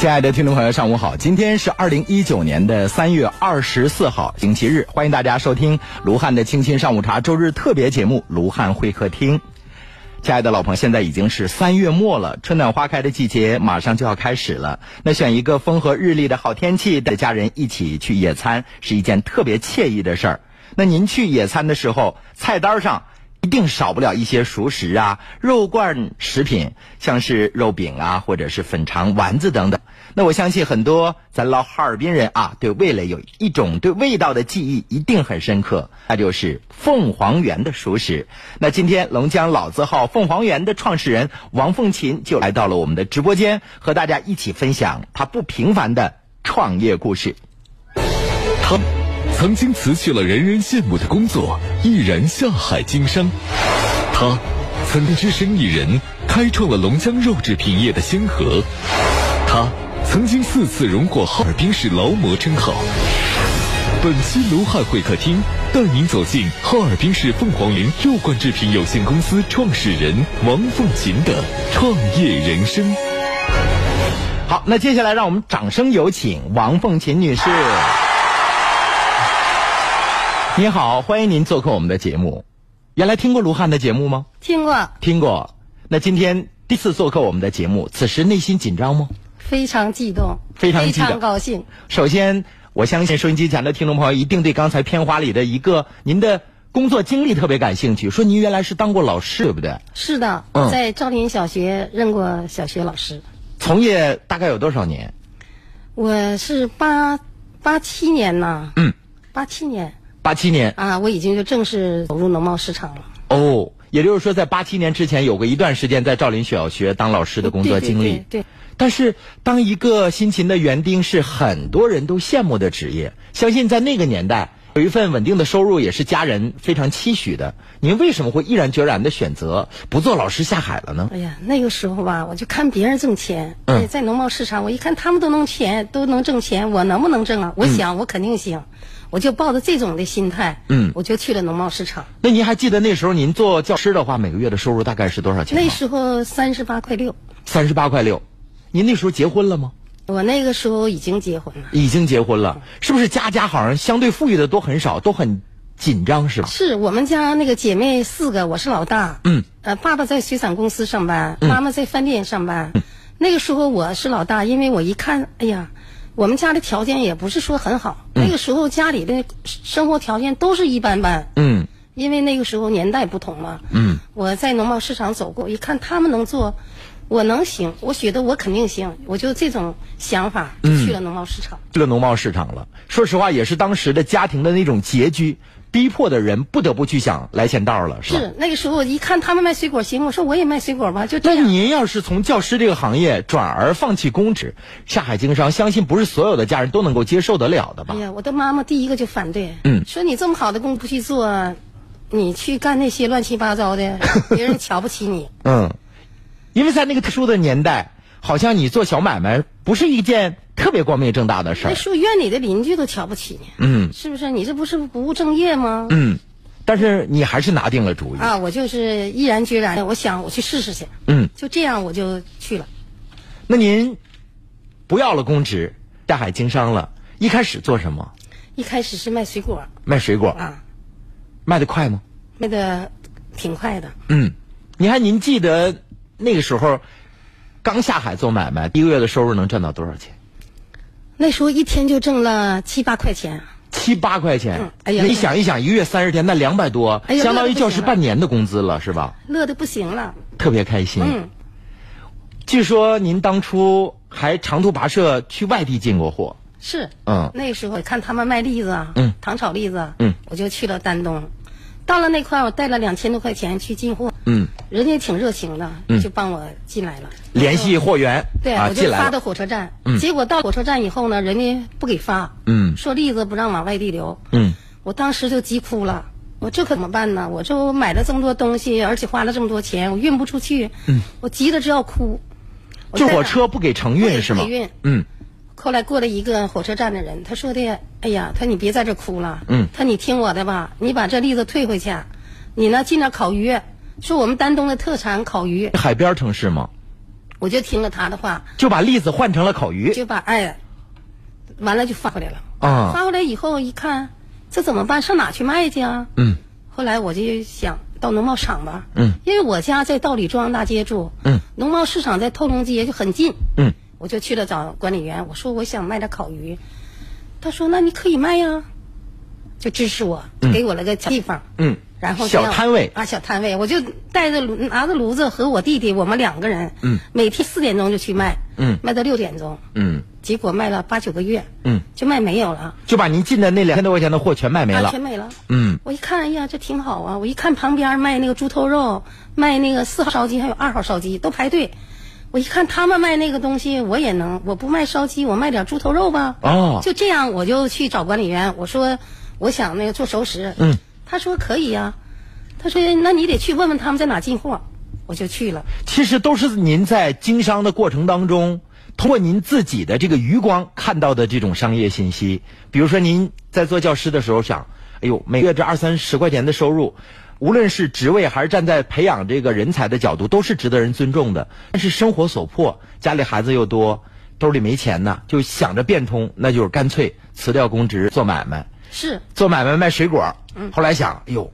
亲爱的听众朋友，上午好！今天是二零一九年的三月二十四号，星期日，欢迎大家收听卢汉的清新上午茶周日特别节目《卢汉会客厅》。亲爱的老朋友，现在已经是三月末了，春暖花开的季节马上就要开始了。那选一个风和日丽的好天气，带家人一起去野餐，是一件特别惬意的事儿。那您去野餐的时候，菜单上。一定少不了一些熟食啊，肉罐食品，像是肉饼啊，或者是粉肠、丸子等等。那我相信很多咱老哈尔滨人啊，对味蕾有一种对味道的记忆，一定很深刻，那就是凤凰园的熟食。那今天龙江老字号凤凰园的创始人王凤琴就来到了我们的直播间，和大家一起分享他不平凡的创业故事。他。曾经辞去了人人羡慕的工作，毅然下海经商。他曾经只身一人开创了龙江肉制品业的先河。他曾经四次荣获哈尔滨市劳模称号。本期卢汉会客厅带您走进哈尔滨市凤凰林肉罐制品有限公司创始人王凤琴的创业人生。好，那接下来让我们掌声有请王凤琴女士。你好，欢迎您做客我们的节目。原来听过卢汉的节目吗？听过，听过。那今天第一次做客我们的节目，此时内心紧张吗？非常激动，非常非常高兴。首先，我相信收音机前的听众朋友一定对刚才片花里的一个您的工作经历特别感兴趣。说您原来是当过老师，对不对？是的，在赵林小学任过小学老师。从业大概有多少年？我是八八七年呐。嗯，八七年。八七年啊，我已经就正式走入农贸市场了。哦，也就是说，在八七年之前，有过一段时间在赵林小学当老师的工作经历。对。但是，当一个辛勤的园丁是很多人都羡慕的职业。相信在那个年代，有一份稳定的收入也是家人非常期许的。您为什么会毅然决然的选择不做老师下海了呢？哎呀，那个时候吧，我就看别人挣钱。嗯。在农贸市场，我一看他们都能钱，都能挣钱，我能不能挣啊？我想，我肯定行。我就抱着这种的心态，嗯，我就去了农贸市场。那您还记得那时候您做教师的话，每个月的收入大概是多少钱？那时候三十八块六。三十八块六，您那时候结婚了吗？我那个时候已经结婚了。已经结婚了，是不是家家好像相对富裕的都很少，都很紧张，是吧？是我们家那个姐妹四个，我是老大。嗯。呃，爸爸在水产公司上班，妈妈在饭店上班。那个时候我是老大，因为我一看，哎呀。我们家的条件也不是说很好，那个时候家里的生活条件都是一般般。嗯，因为那个时候年代不同嘛。嗯，我在农贸市场走过，一看他们能做，我能行，我觉得我肯定行，我就这种想法就去了农贸市场。去了农贸市场了，说实话，也是当时的家庭的那种拮据。逼迫的人不得不去想来钱道了，是吧？是那个时候一看他们卖水果行，我说我也卖水果吧，就这样。那您要是从教师这个行业转而放弃公职，下海经商，相信不是所有的家人都能够接受得了的吧？哎呀，我的妈妈第一个就反对，嗯，说你这么好的工不去做，你去干那些乱七八糟的，别人瞧不起你。嗯，因为在那个特殊的年代，好像你做小买卖不是一件。特别光明正大的事儿，那说院里的邻居都瞧不起你，嗯，是不是？你这不是不务正业吗？嗯，但是你还是拿定了主意啊！我就是毅然决然的，我想我去试试去，嗯，就这样我就去了。那您不要了公职，大海经商了，一开始做什么？一开始是卖水果，卖水果啊，卖的快吗？卖的挺快的。嗯，你看，您记得那个时候刚下海做买卖，一个月的收入能赚到多少钱？那时候一天就挣了七八块钱，七八块钱，哎呀，你想一想，一个月三十天，那两百多，相当于教师半年的工资了，是吧？乐的不行了，特别开心。嗯，据说您当初还长途跋涉去外地进过货，是，嗯，那时候看他们卖栗子，嗯，糖炒栗子，嗯，我就去了丹东。到了那块，我带了两千多块钱去进货，嗯，人家挺热情的，就帮我进来了。联系货源，对，我就发到火车站。嗯，结果到火车站以后呢，人家不给发，嗯，说栗子不让往外地流，嗯，我当时就急哭了，我这可怎么办呢？我这我买了这么多东西，而且花了这么多钱，我运不出去，嗯，我急得直要哭。就火车不给承运是吗？给运，嗯。后来过来一个火车站的人，他说的：“哎呀，他你别在这哭了，嗯，他你听我的吧，你把这栗子退回去，你呢进点烤鱼，说我们丹东的特产烤鱼。海边城市吗？我就听了他的话，就把栗子换成了烤鱼。就把哎，完了就发回来了。啊发回来以后一看，这怎么办？上哪去卖去啊？嗯后来我就想到农贸场吧，嗯，因为我家在道里中央大街住，嗯，农贸市场在透龙街就很近，嗯，我就去了找管理员，我说我想卖点烤鱼，他说那你可以卖呀，就支持我，给我了个小地方，嗯，然后小摊位啊，小摊位，我就带着炉拿着炉子和我弟弟，我们两个人，嗯，每天四点钟就去卖，嗯卖到六点钟，嗯结果卖了八九个月，嗯，就卖没有了，就把您进的那两千多块钱的货全卖没啊，了全。没了。嗯我一看，哎呀，这挺好啊！我一看旁边卖那个猪头肉，卖那个四号烧鸡，还有二号烧鸡都排队。我一看他们卖那个东西，我也能，我不卖烧鸡，我卖点猪头肉吧。哦就这样，我就去找管理员，我说我想那个做熟食。嗯，他说可以呀、他说那你得去问问他们在哪进货，我就去了。其实都是您在经商的过程当中，通过您自己的这个余光看到的这种商业信息。比如说，您在做教师的时候想，哎呦，每个月这二三十块钱的收入，无论是职位还是站在培养这个人才的角度，都是值得人尊重的。但是生活所迫，家里孩子又多，兜里没钱呢，就想着变通，那就是干脆辞掉公职做买卖。是，做买卖卖水果，后来想，哎呦，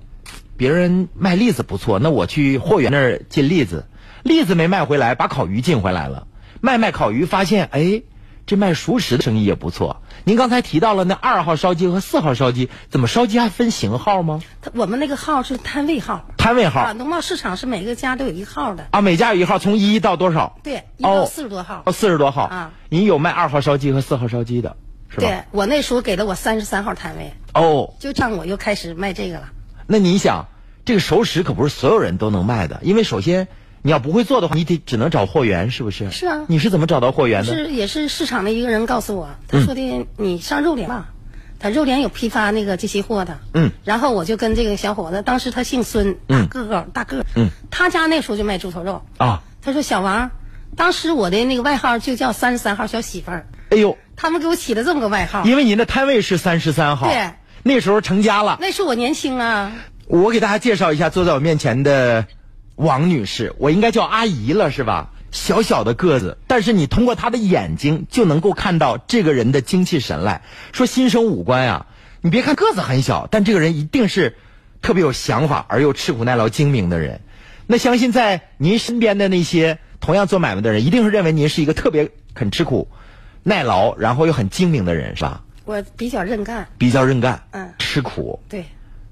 别人卖栗子不错，那我去货源那儿进栗子，栗子没卖回来，把烤鱼进回来了，卖卖烤鱼，发现哎，这卖熟食的生意也不错。您刚才提到了那二号烧鸡和四号烧鸡，怎么烧鸡还分型号吗？他我们那个号是摊位号摊位号啊，农贸市场是每个家都有一号的，啊，每家有一号，从一到多少？对，一到哦四十多号。哦，四十多号啊。您有卖二号烧鸡和四号烧鸡的，是吧？对我那时候给了我三十三号摊位，哦，就这样我又开始卖这个了。那你想，这个熟食可不是所有人都能卖的，因为首先你要不会做的话，你得只能找货源，是不是？是啊你是怎么找到货源的？是也是市场的一个人告诉我，他说的你上肉联吧，他肉联有批发那个这些货的。嗯。然后我就跟这个小伙子，当时他姓孙，大个个大个。嗯。他家那时候就卖猪头肉。啊，他说小王，当时我的那个外号就叫三十三号小媳妇儿，哎呦，他们给我起了这么个外号。因为您的摊位是三十三号，对，那时候成家了。那时候我年轻啊，我给大家介绍一下坐在我面前的王女士，我应该叫阿姨了，是吧？小小的个子，但是你通过她的眼睛就能够看到这个人的精气神来。说新生五官啊，你别看个子很小，但这个人一定是特别有想法而又吃苦耐劳、精明的人。那相信在您身边的那些同样做买卖的人，一定是认为您是一个特别肯吃苦、耐劳，然后又很精明的人，是吧？我比较认干。比较认干，嗯吃苦。对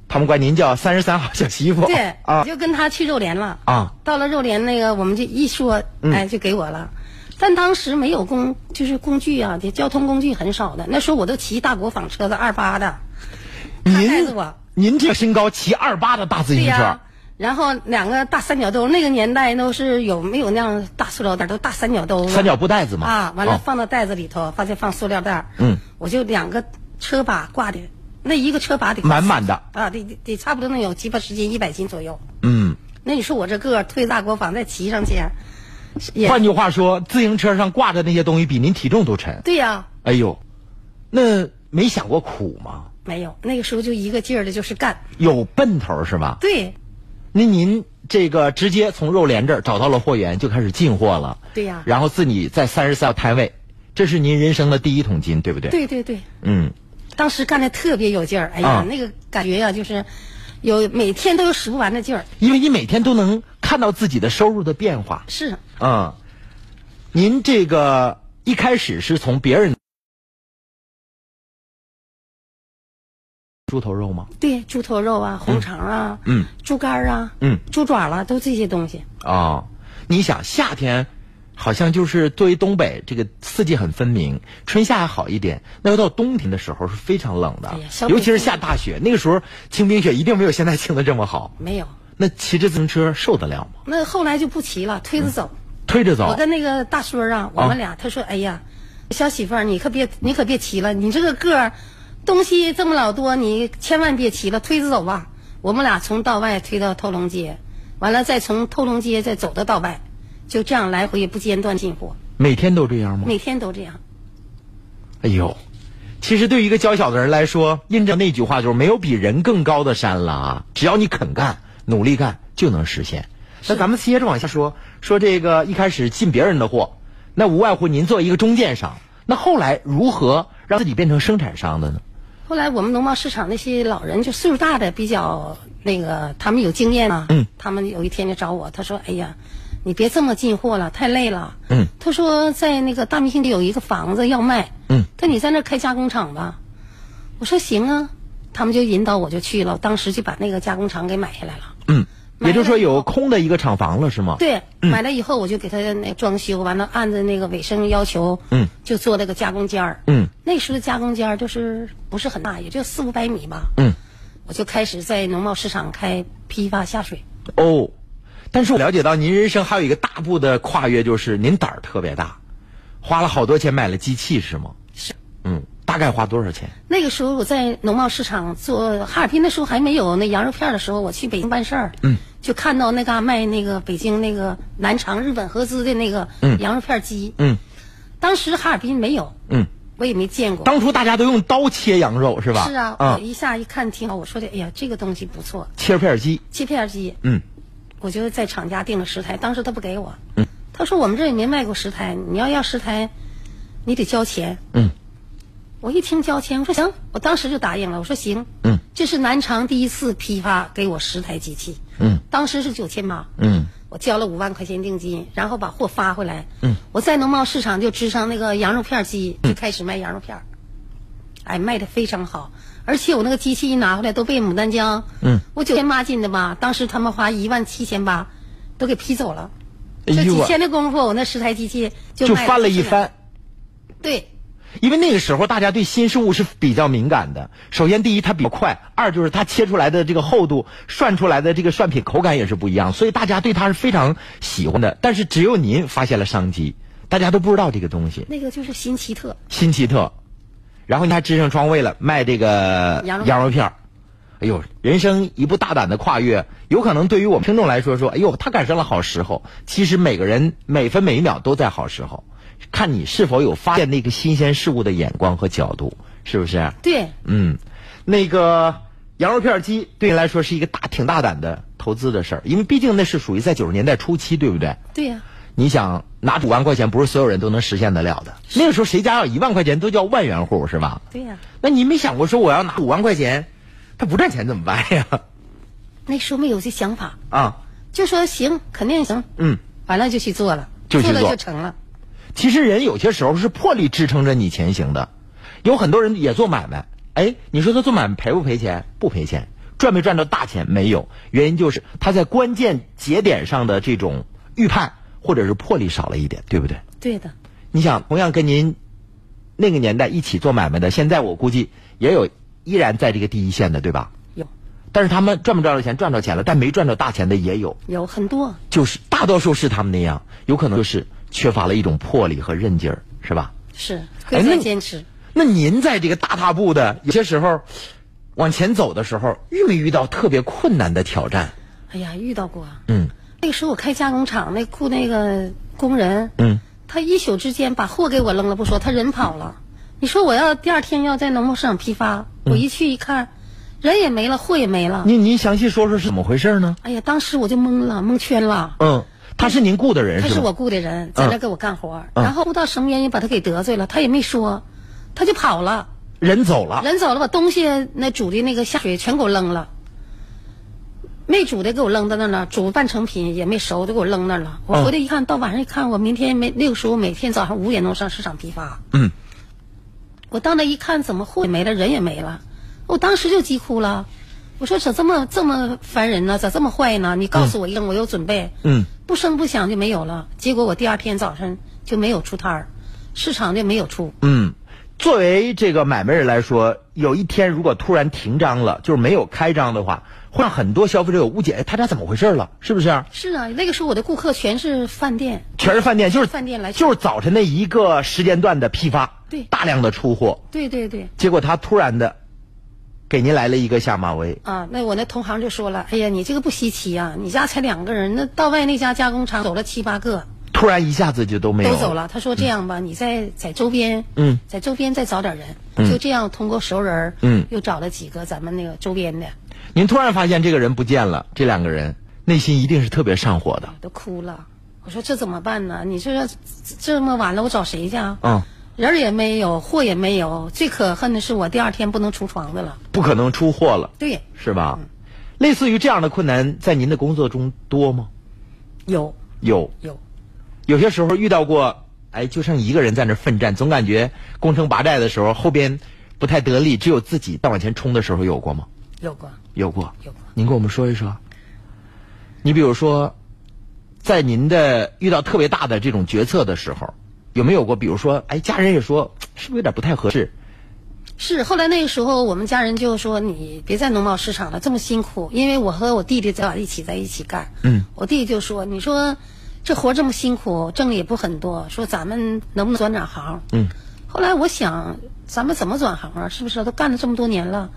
他们管您叫三十三号小媳妇。对，啊。我就跟他去肉联了。啊，到了肉联那个，我们就一说，嗯。哎，就给我了。但当时没有工，就是工具啊，这交通工具很少的。那时候我都骑大国纺车子二八的，他带着您我，您这个身高骑二八的大自行车，对呀、然后两个大三角兜，那个年代都是有没有那样大塑料袋，都大三角兜三角布袋子嘛。啊，完了哦。放到袋子里头，发现放塑料袋嗯，我就两个车把挂的，那一个车把得满满的啊，得得得差不多能有七八十斤，一百斤左右。嗯，那你说我这个儿推大锅房再骑上去，也换句话说，自行车上挂着那些东西比您体重都沉。对呀、哎呦，那没想过苦吗？没有，那个时候就一个劲儿的就是干。有奔头是吧？对，那您这个直接从肉联这儿找到了货源，就开始进货了。对呀然后自己在三十四号摊位，这是您人生的第一桶金，对不对？。对对对，嗯，当时干的特别有劲儿。哎呀，啊那个感觉呀、就是有每天都有使不完的劲儿。因为你每天都能看到自己的收入的变化。是，嗯，您这个一开始是从别人猪头肉吗？对，猪头肉啊，红肠啊，嗯，猪肝儿啊，嗯，猪爪了，都这些东西。啊、你想夏天好像就是作为东北这个四季很分明，春夏还好一点，那要到冬天的时候是非常冷的尤其是下大雪，那个时候清冰雪一定没有现在清的这么好。没有，那骑着自行车受得了吗？那后来就不骑了，推着走。推着走我跟那个大孙儿啊，我们俩，他说：“哎呀，小媳妇儿，你可别，你可别骑了，你这个个儿，东西这么老多，你千万别骑了，推着走吧。”我们俩从道外推到透龙街，完了再从透龙街再走到道外，就这样来回不间断进货，每天都这样吗？每天都这样。哎呦，其实对于一个娇小的人来说，印证那句话就是没有比人更高的山了啊！只要你肯干、努力干，就能实现。那咱们接着往下说，说这个一开始进别人的货，那无外乎您做一个中间商，那后来如何让自己变成生产商的呢？后来我们农贸市场那些老人，就岁数大的比较那个，他们有经验啊。嗯。他们有一天就找我，他说：“哎呀，你别这么进货了，太累了。”嗯。他说在那个大明星里有一个房子要卖。嗯。他你在那儿开加工厂吧？我说行啊。他们就引导我就去了，当时就把那个加工厂给买下来了。嗯。也就是说有空的一个厂房了是吗？。对，买了以后我就给他那装修，完了按照那个卫生要求，嗯，就做那个加工间儿。嗯。那时候的加工间儿就是不是很大，也就四五百米吧。嗯。我就开始在农贸市场开批发下水。哦，但是我了解到您人生还有一个大步的跨越，就是您胆儿特别大，花了好多钱买了机器是吗？是。嗯，大概花多少钱？那个时候我在农贸市场做哈尔滨那时候还没有那羊肉片的时候，我去北京办事儿，嗯，就看到那嘎卖那个北京那个南昌日本合资的那个羊肉片机，嗯当时哈尔滨没有，嗯，我也没见过。当初大家都用刀切羊肉是吧？是啊，我啊，一下一看挺好，我说的，哎呀，这个东西不错，切片机，切片机，嗯我就在厂家订了十台，当时他不给我，嗯，他说我们这儿也没卖过十台，你要要十台，你得交钱。嗯，我一听交钱，我说行，我当时就答应了，我说行，嗯，这是南昌第一次批发给我十台机器，嗯，当时是九千八，嗯。我交了五万块钱定金，然后把货发回来，嗯，我在农贸市场就支上那个羊肉片机，就开始卖羊肉片儿，哎，卖的非常好，而且我那个机器一拿回来都被牡丹江，嗯，我九千八进的吧，当时他们花一万七千八，都给批走了，这几天的功夫，我那十台机器就就翻了一番。对，因为那个时候大家对新事物是比较敏感的。首先，第一它比较快；二就是它切出来的这个厚度、涮出来的这个涮品口感也是不一样，所以大家对它是非常喜欢的。但是只有您发现了商机，大家都不知道这个东西那个就是新奇特，新奇特。然后你还支上窗位了，卖这个羊肉羊肉片儿。哎呦，人生一步大胆的跨越，有可能对于我们听众来说说，哎呦，他赶上了好时候。其实每个人每分每秒都在好时候，看你是否有发现那个新鲜事物的眼光和角度，是不是？对，嗯，那个羊肉片机对你来说是一个大挺大胆的投资的事儿，因为毕竟那是属于在九十年代初期，对不对？对呀、你想拿五万块钱，不是所有人都能实现得了的。那个时候谁家要一万块钱都叫万元户，是吧？对呀、那你没想过说我要拿五万块钱，他不赚钱怎么办呀？那时候没有这想法，啊，就说行，肯定行，嗯，完了就去做了，了就去做就成了。其实人有些时候是魄力支撑着你前行的。有很多人也做买卖，哎，你说他做买卖赔不赔钱？不赔钱，赚没赚到大钱？没有，原因就是他在关键节点上的这种预判或者是魄力少了一点，对不对？对的，你想，同样跟您那个年代一起做买卖的，现在我估计也有依然在这个第一线的，对吧？有但是他们赚不赚到钱？赚到钱了，但没赚到大钱的也有，有很多，就是大多数是他们那样，有可能就是缺乏了一种魄力和韧劲儿，是吧？是哎会那再坚持。那您在这个大踏步的有些时候往前走的时候，遇没遇到特别困难的挑战？哎呀，遇到过。嗯那个时候我开加工厂，那雇那个工人，嗯，他一宿之间把货给我扔了不说，他人跑了。你说我要第二天要在农贸市场批发，嗯我一去一看，人也没了，货也没了。您您详细说说是怎么回事呢？哎呀，当时我就懵了，蒙圈了。嗯，他是您雇的人？他是我雇的人，在那给我干活，嗯然后不知道什么原因把他给得罪了，他也没说，他就跑了。人走了，人走了，把东西那煮的那个下水全给我扔了，没煮的给我扔在那儿了，煮半成品也没熟的给我扔那儿了。我回来一看，到晚上一看，我明天没那个时候每天早上五点钟上市场批发，嗯，我到那一看，怎么货也没了，人也没了，我当时就急哭了。我说咋这么这么烦人呢？咋这么坏呢？你告诉我一声，我有准备。嗯，不声不响就没有了。结果我第二天早上就没有出摊儿，市场就没有出。嗯，作为这个买卖人来说，有一天如果突然停张了，就是没有开张的话，会让很多消费者有误解，哎，他家怎么回事了？是不是？是啊，那个时候我的顾客全是饭店，全是饭店，就是饭店来就是早晨那一个时间段的批发，对。大量的出货，对对对，结果他突然的给您来了一个下马威，啊，那我那同行就说了，哎呀，你这个不稀奇啊，你家才两个人，那到外那家加工厂走了七八个，突然一下子就都没有。都走了。他说这样吧，你在在周边，嗯，在周边再找点人，就这样通过熟人，嗯。又找了几个咱们那个周边的，您突然发现这个人不见了，这两个人内心一定是特别上火的。都哭了。我说这怎么办呢？你说这这么晚了，我找谁去啊？嗯，人儿也没有，货也没有，最可恨的是我第二天不能出床的了。不可能出货了，对，是吧？类似于这样的困难，在您的工作中多吗？有有，有，有些时候遇到过，哎，就剩一个人在那奋战，总感觉攻城拔寨的时候后边不太得力，只有自己再往前冲的时候有过吗？有过，有过，有过。您跟我们说一说。你比如说，在您的遇到特别大的这种决策的时候，有没有过？比如说，哎，家人也说是不是有点不太合适？是后来那个时候，我们家人就说你别在农贸市场了，这么辛苦。因为我和我弟弟在一起在一起干。嗯。我弟弟就说：“你说这活这么辛苦，挣的也不很多，说咱们能不能转转行？”嗯。后来我想，咱们怎么转行啊？是不是都干了这么多年了？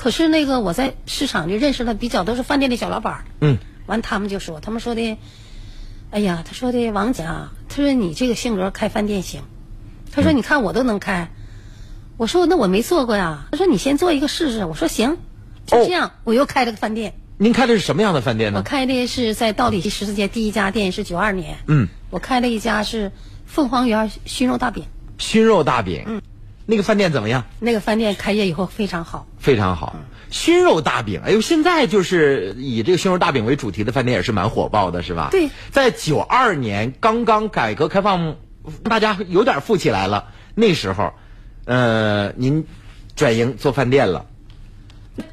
可是那个我在市场就认识了比较都是饭店的小老板儿。嗯。完，他们就说，他们说的，哎呀，他说的王姐啊，他说你这个性格开饭店行，他说你看我都能开，我说那我没做过呀，他说你先做一个试试，我说行，就这样，我又开了个饭店。您开的是什么样的饭店呢？我开的是在道里第十字街第一家店，是九二年。嗯。我开了一家是凤凰园熏肉大饼。熏肉大饼。嗯。那个饭店怎么样？那个饭店开业以后非常好。非常好。熏肉大饼，哎呦，现在就是以这个熏肉大饼为主题的饭店也是蛮火爆的，是吧？对。在九二年刚刚改革开放，大家有点富起来了，那时候，呃，您转型做饭店了，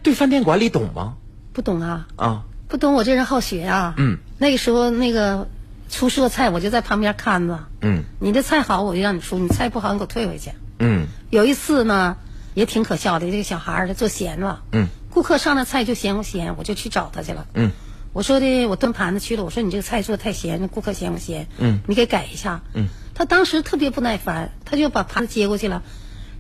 对饭店管理懂吗？不懂啊。啊。不懂，我这人好学啊。嗯。那个时候，那个出色菜，我就在旁边看着。嗯。你的菜好，我就让你出；你菜不好，你给我退回去。嗯。有一次呢，也挺可笑的，这个小孩儿他做咸了。嗯。顾客上了菜就嫌我咸，我就去找他去了。嗯。我说的，我端盘子去了。我说你这个菜做的太咸，顾客嫌不咸？嗯。你给改一下。嗯。他当时特别不耐烦，他就把盘子接过去了，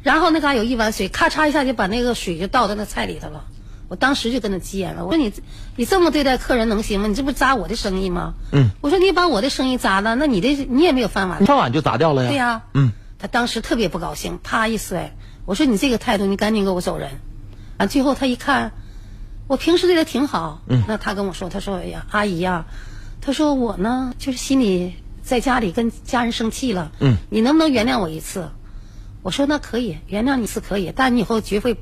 然后那嘎有一碗水，咔嚓一下就把那个水就倒到那菜里头了。我当时就跟他急眼了，我说你你这么对待客人能行吗？你这不是砸我的生意吗？嗯。我说你把我的生意砸了，那你的你也没有饭碗。饭碗就砸掉了呀。对呀。嗯。他当时特别不高兴，啪一摔。我说你这个态度，你赶紧给我走人。啊，最后他一看，我平时对他挺好。嗯。那他跟我说，他说：“哎呀，阿姨呀，他说我呢，就是心里在家里跟家人生气了。嗯。你能不能原谅我一次？”我说：“那可以，原谅你一次可以，但你以后绝会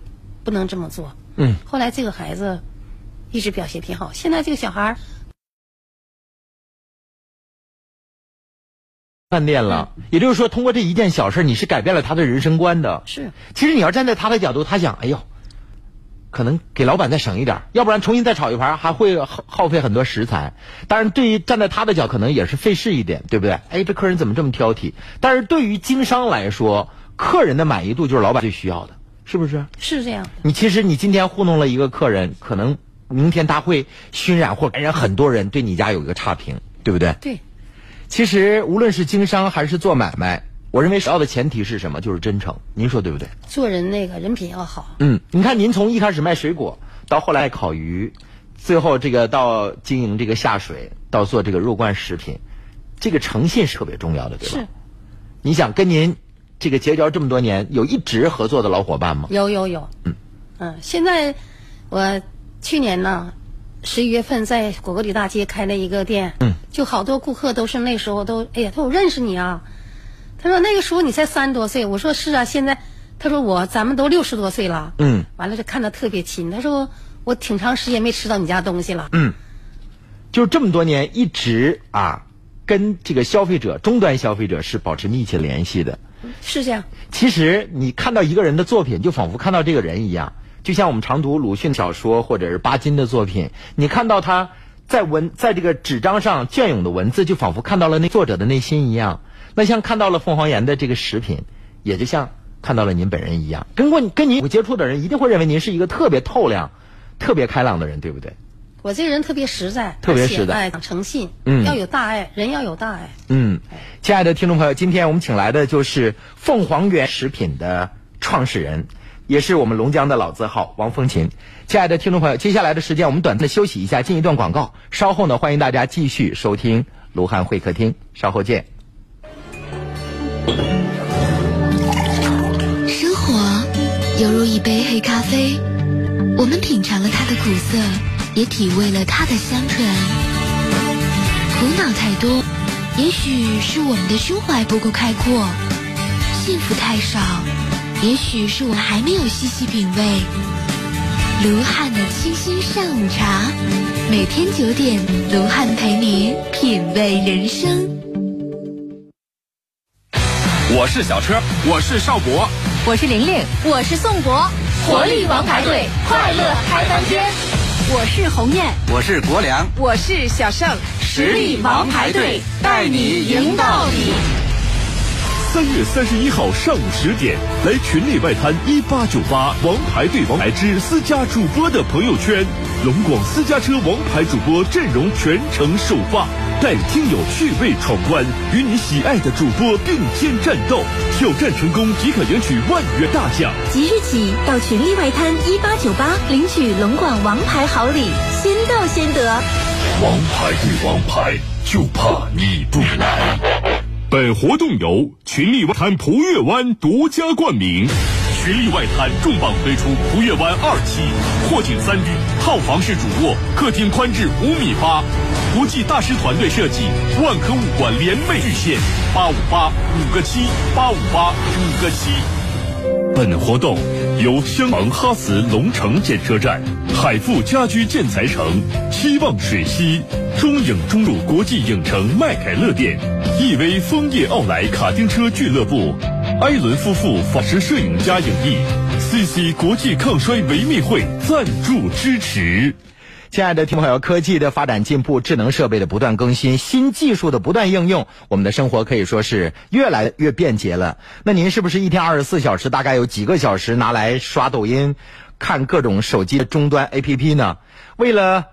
不能这么做。”嗯。后来这个孩子一直表现挺好，现在这个小孩饭店了，也就是说，通过这一件小事，你是改变了他的人生观的。是。其实你要站在他的角度，他想，哎呦，可能给老板再省一点，要不然重新再炒一盘，还会耗耗费很多食材。当然，对于站在他的角，可能也是费事一点，对不对？哎，这客人怎么这么挑剔？但是对于经商来说，客人的满意度就是老板最需要的，是不是？是这样的。你其实你今天糊弄了一个客人，可能明天他会熏染或感染很多人，对你家有一个差评，对不对？对。其实无论是经商还是做买卖，我认为首要的前提是什么？就是真诚。您说对不对？做人那个人品要好。嗯，你看您从一开始卖水果，到后来烤鱼，最后这个到经营这个下水，到做这个肉罐食品，这个诚信是特别重要的，对吧？是。你想跟您这个结交这么多年，有一直合作的老伙伴吗？有有有。嗯。嗯，现在我去年呢。十一月份在果戈里大街开了一个店，嗯，就好多顾客都是那时候都，哎呀，他说我认识你啊，他说那个时候你才三十多岁，我说是啊，现在他说我咱们都六十多岁了，嗯，完了就看他特别亲，他说我挺长时间没吃到你家东西了，嗯，就这么多年一直啊跟这个消费者终端消费者是保持密切联系的，是这样。其实你看到一个人的作品，就仿佛看到这个人一样。就像我们常读鲁迅小说或者是巴金的作品，你看到他在文在这个纸张上隽永的文字，就仿佛看到了那作者的内心一样。那像看到了凤凰岩的这个食品，也就像看到了您本人一样。跟过跟您有接触的人，一定会认为您是一个特别透亮、特别开朗的人，对不对？我这个人特别实在，特别实在，爱诚信，嗯，要有大爱，人要有大爱。嗯，亲爱的听众朋友，今天我们请来的就是凤凰园食品的创始人。也是我们龙江的老字号王风琴，亲爱的听众朋友，接下来的时间我们短暂的休息一下，进一段广告。稍后呢，欢迎大家继续收听卢汉会客厅，稍后见。生活犹如一杯黑咖啡，我们品尝了它的苦涩，也体味了它的香醇。苦恼太多，也许是我们的胸怀不够开阔；幸福太少，也许是我还没有细细品味。卢汉的清新上午茶，每天九点，卢汉陪你品味人生。我是小车，我是邵博，我是玲玲，我是宋博，活力王牌队，快乐开翻天。我是鸿雁，我是国良，我是小盛，实力王牌队带你赢到底。三月三十一号上午十点，来群内外滩一八九八王牌对王牌之私家主播的朋友圈，龙广私家车王牌主播阵容全程首发，带听友趣味闯关，与你喜爱的主播并肩战斗，挑战成功即可领取万元大奖。即日起到群力外滩一八九八领取龙广王牌好礼，先到先得。王牌对王牌，就怕你不来。本活动由群力外滩璞月湾独家冠名，群力外滩重磅推出璞月湾二期，阔景三居，套房式主卧，客厅宽至五米八，国际大师团队设计，万科物管联袂巨献，八五八五个七，八五八五个七。本活动由香港哈慈龙城建车站、海富家居建材城、期望水西、中影中路国际影城麦凯乐店、亿威枫叶奥莱卡丁车俱乐部、埃伦夫妇法式摄影家影艺、CC 国际抗衰维密会赞助支持。亲爱的听众朋友，科技的发展进步，智能设备的不断更新，新技术的不断应用，我们的生活可以说是越来越便捷了。那您是不是一天二十四小时，大概有几个小时拿来刷抖音、看各种手机的终端 APP 呢？为了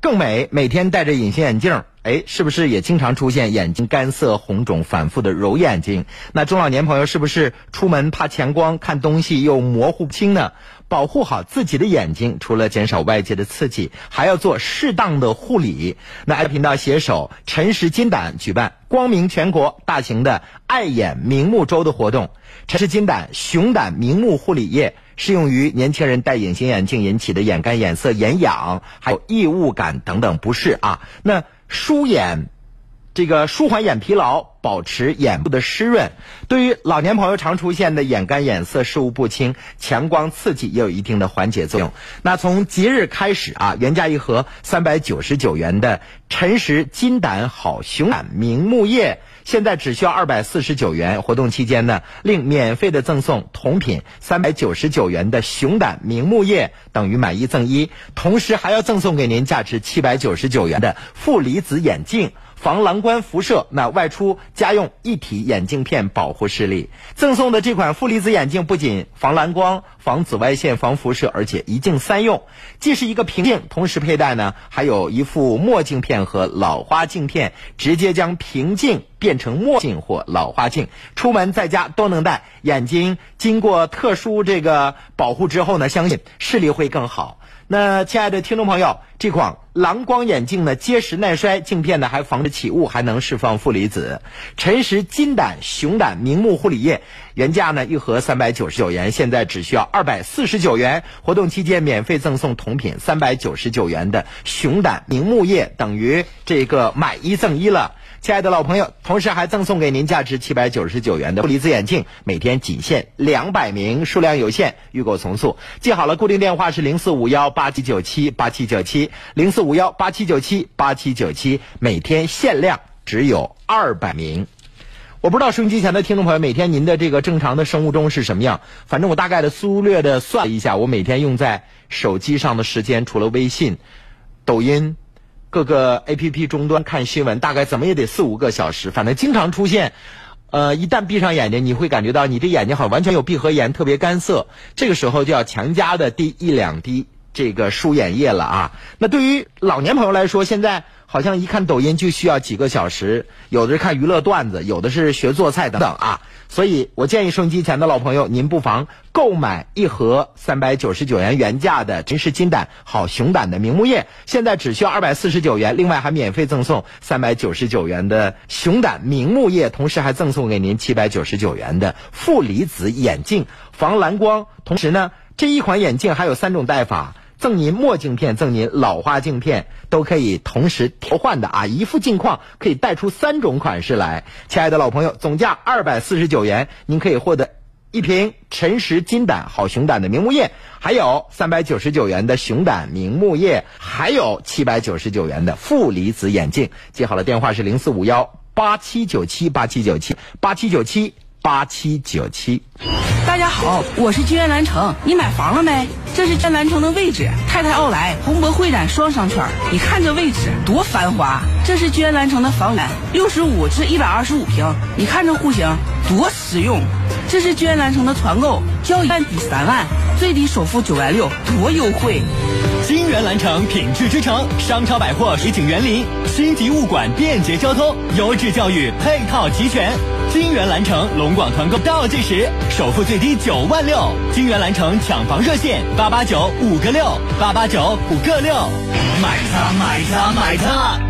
更美，每天戴着隐形眼镜，哎，是不是也经常出现眼睛干涩、红肿、反复的揉眼睛？那中老年朋友是不是出门怕强光，看东西又模糊不清呢？保护好自己的眼睛，除了减少外界的刺激，还要做适当的护理。那爱频道携手陈实金胆举办光明全国大型的爱眼明目周的活动，陈实金胆熊胆明目护理液适用于年轻人戴隐形眼镜引起的眼干、眼涩、眼痒，还有异物感等等不适啊。那舒眼。这个舒缓眼疲劳，保持眼部的湿润，对于老年朋友常出现的眼干眼涩、视物不清、强光刺激也有一定的缓解作用。那从即日开始啊，原价一盒三百九十九元的陈实金胆好熊胆明目液，现在只需要二百四十九元。活动期间呢，另免费的赠送同品三百九十九元的熊胆明目液，等于买一赠一，同时还要赠送给您价值七百九十九元的负离子眼镜。防蓝光辐射，那外出家用一体眼镜片保护视力。赠送的这款负离子眼镜不仅防蓝光、防紫外线、防辐射，而且一镜三用，既是一个平镜，同时佩戴呢还有一副墨镜片和老花镜片，直接将平镜变成墨镜或老花镜，出门在家都能戴。眼睛经过特殊这个保护之后呢，相信视力会更好。那亲爱的听众朋友，这款蓝光眼镜呢，结实耐摔，镜片呢还防止起雾，还能释放负离子。陈实金胆熊胆明目护理液，原价呢一盒三百九十九元，现在只需要二百四十九元。活动期间免费赠送同品三百九十九元的熊胆明目液，等于这个买一赠一了。亲爱的老朋友，同时还赠送给您价值七百九十九元的负离子眼镜，每天仅限两百名，数量有限，预购从速。记好了，固定电话是零四五幺八七九七八七九七零四五幺八七九七八七九七，每天限量只有二百名。我不知道收音机前的听众朋友，每天您的这个正常的生物钟是什么样？反正我大概的粗略的算了一下，我每天用在手机上的时间，除了微信、抖音。各个 A P P 终端看新闻，大概怎么也得四五个小时，反正经常出现。呃，一旦闭上眼睛，你会感觉到你的眼睛好像完全有闭合眼，特别干涩。这个时候就要强加的滴一两滴这个舒眼液了啊。那对于老年朋友来说，现在好像一看抖音就需要几个小时，有的是看娱乐段子，有的是学做菜等等啊。所以我建议收音机前的老朋友，您不妨购买一盒三百九十九元原价的陈氏金胆好熊胆的明目液，现在只需要二百四十九元，另外还免费赠送三百九十九元的熊胆明目液，同时还赠送给您七百九十九元的负离子眼镜，防蓝光。同时呢，这一款眼镜还有三种戴法。赠您墨镜片，赠您老花镜片，都可以同时调换的啊！一副镜框可以带出三种款式来。亲爱的老朋友，总价二百四十九元，您可以获得一瓶陈实金胆好熊胆的明目液，还有三百九十九元的熊胆明目液，还有七百九十九元的负离子眼镜。记好了，电话是零四五幺八七九七八七九七八七九七。八七九七，大家好，我是金源蓝城，你买房了没？这是金蓝城的位置，太太奥莱鸿博会展双商圈，你看这位置多繁华。这是金源蓝城的房源，六十五至一百二十五平，你看这户型多实用。这是金源蓝城的团购，交一万抵三万，最低首付九万六，多优惠。金源蓝城品质之城，商超百货水景园林，星级物管，便捷交通，优质教育配套齐全。金源蓝城龙广团购倒计时，首付最低九万六。金源蓝城抢房热线八八九五个六八八九五个六，买它买它买它。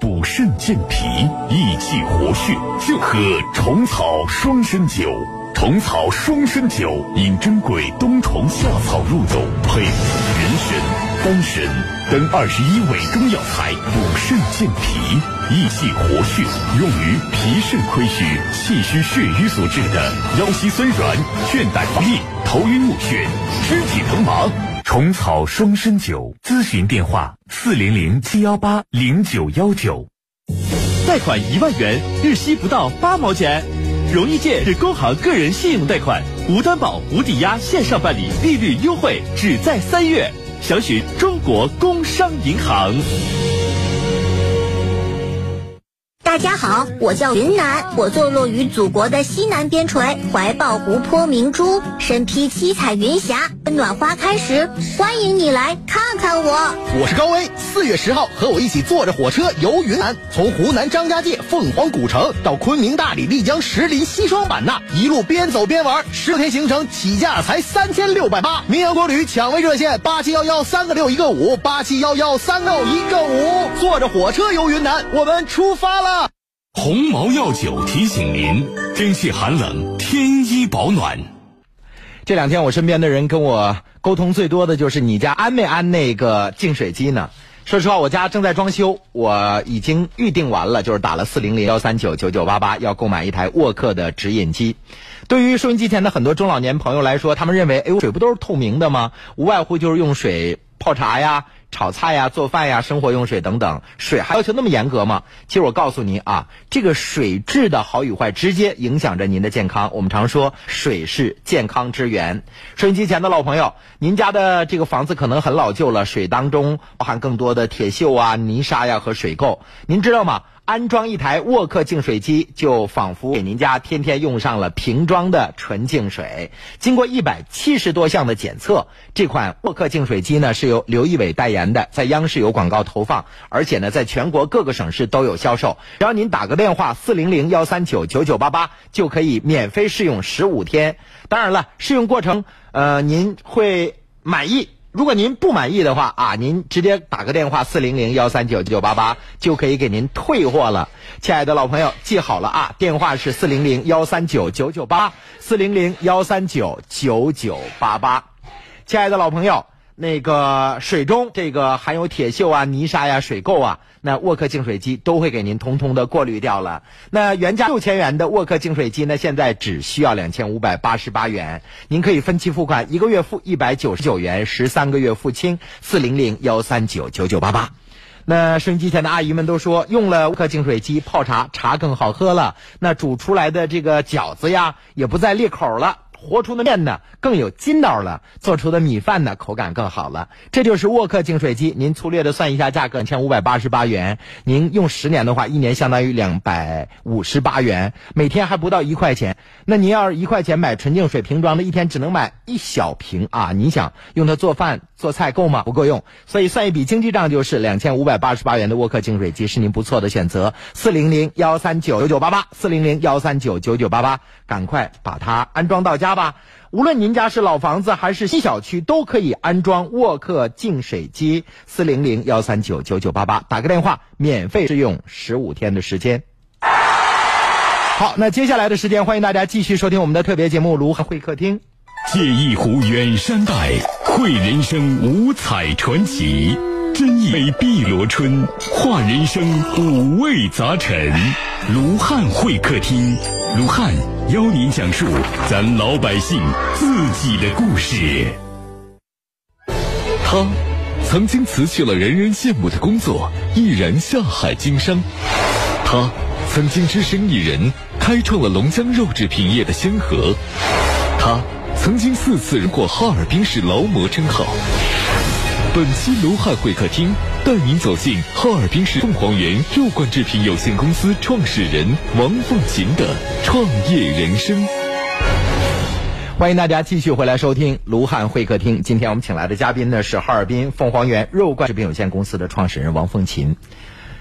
补肾健脾、益气活血，就喝虫草双参酒。虫草双参酒因珍贵冬虫夏草入酒，配人参、丹参等二十一味中药材，补肾健脾、益气活血，用于脾肾亏虚、气虚血瘀所致的腰膝酸软、倦怠乏力、头晕目眩、肢体疼麻。虫草双参酒，咨询电话：四零零七幺八零九幺九。贷款一万元，日息不到八毛钱。容易借是工行个人信用贷款，无担保、无抵押，线上办理，利率优惠，只在三月。详询中国工商银行。大家好，我叫云南，我坐落于祖国的西南边陲，怀抱湖泊明珠，身披七彩云霞。春暖花开时，欢迎你来看看我。我是高威，四月十号和我一起坐着火车游云南，从湖南张家界凤凰古城到昆明大理丽江石林西双版纳，一路边走边玩，十天行程起价才三千六百八。名扬国旅抢位热线八七幺幺三个六一个五八七幺幺三六一个五，坐着火车游云南，我们出发了。鸿茅药酒提醒您：天气寒冷，添衣保暖。这两天我身边的人跟我沟通最多的就是你家安没安那个净水机呢？说实话，我家正在装修，我已经预定完了，就是打了四零零幺三九九九八八，要购买一台沃克的直饮机。对于收音机前的很多中老年朋友来说，他们认为，哎呦，水不都是透明的吗？无外乎就是用水泡茶呀。炒菜呀、做饭呀、生活用水等等，水还要求那么严格吗？其实我告诉您啊，这个水质的好与坏，直接影响着您的健康。我们常说，水是健康之源。收音机前的老朋友，您家的这个房子可能很老旧了，水当中包含更多的铁锈啊、泥沙呀和水垢，您知道吗？安装一台沃克净水机，就仿佛给您家天天用上了瓶装的纯净水。经过一百七十多项的检测，这款沃克净水机呢是由刘仪伟代言的，在央视有广告投放，而且呢在全国各个省市都有销售。只要您打个电话四零零幺三九九九八八，就可以免费试用十五天。当然了，试用过程呃您会满意。如果您不满意的话啊，您直接打个电话四零零幺三九九八八就可以给您退货了。亲爱的老朋友，记好了啊，电话是四零零幺三九九九八四零零幺三九九九八八。亲爱的老朋友。那个水中这个含有铁锈啊、泥沙呀、水垢啊，那沃克净水机都会给您通通的过滤掉了。那原价六千元的沃克净水机呢，现在只需要两千五百八十八元，您可以分期付款，一个月付一百九十九元，十三个月付清。四零零幺三九九九八八。那收音机前的阿姨们都说，用了沃克净水机泡茶，茶更好喝了。那煮出来的这个饺子呀，也不再裂口了。和出的面呢更有筋道了，做出的米饭呢口感更好了。这就是沃克净水机，您粗略的算一下价格，两千五百八十八元。您用十年的话，一年相当于两百五十八元，每天还不到一块钱。那您要是一块钱买纯净水瓶装的，一天只能买一小瓶啊！您想用它做饭做菜够吗？不够用。所以算一笔经济账，就是两千五百八十八元的沃克净水机是您不错的选择。四零零幺三九九九八八，四零零幺三九九九八八，赶快把它安装到家吧。无论您家是老房子还是新小区，都可以安装沃克净水机。四零零幺三九九九八八，打个电话，免费试用十五天的时间。好，那接下来的时间，欢迎大家继续收听我们的特别节目《卢汉会客厅》。借一壶远山黛，绘人生五彩传奇；真意碧螺春，画人生五味杂陈。卢汉会客厅，卢汉邀您讲述咱老百姓自己的故事。他曾经辞去了人人羡慕的工作，毅然下海经商。他曾经只身一人，开创了龙江肉制品业的先河。他曾经四次荣获哈尔滨市劳模称号。本期卢汉会客厅带您走进哈尔滨市凤凰园肉罐制品有限公司创始人王凤琴的创业人生。欢迎大家继续回来收听卢汉会客厅。今天我们请来的嘉宾呢是哈尔滨凤凰园肉罐制品有限公司的创始人王凤琴。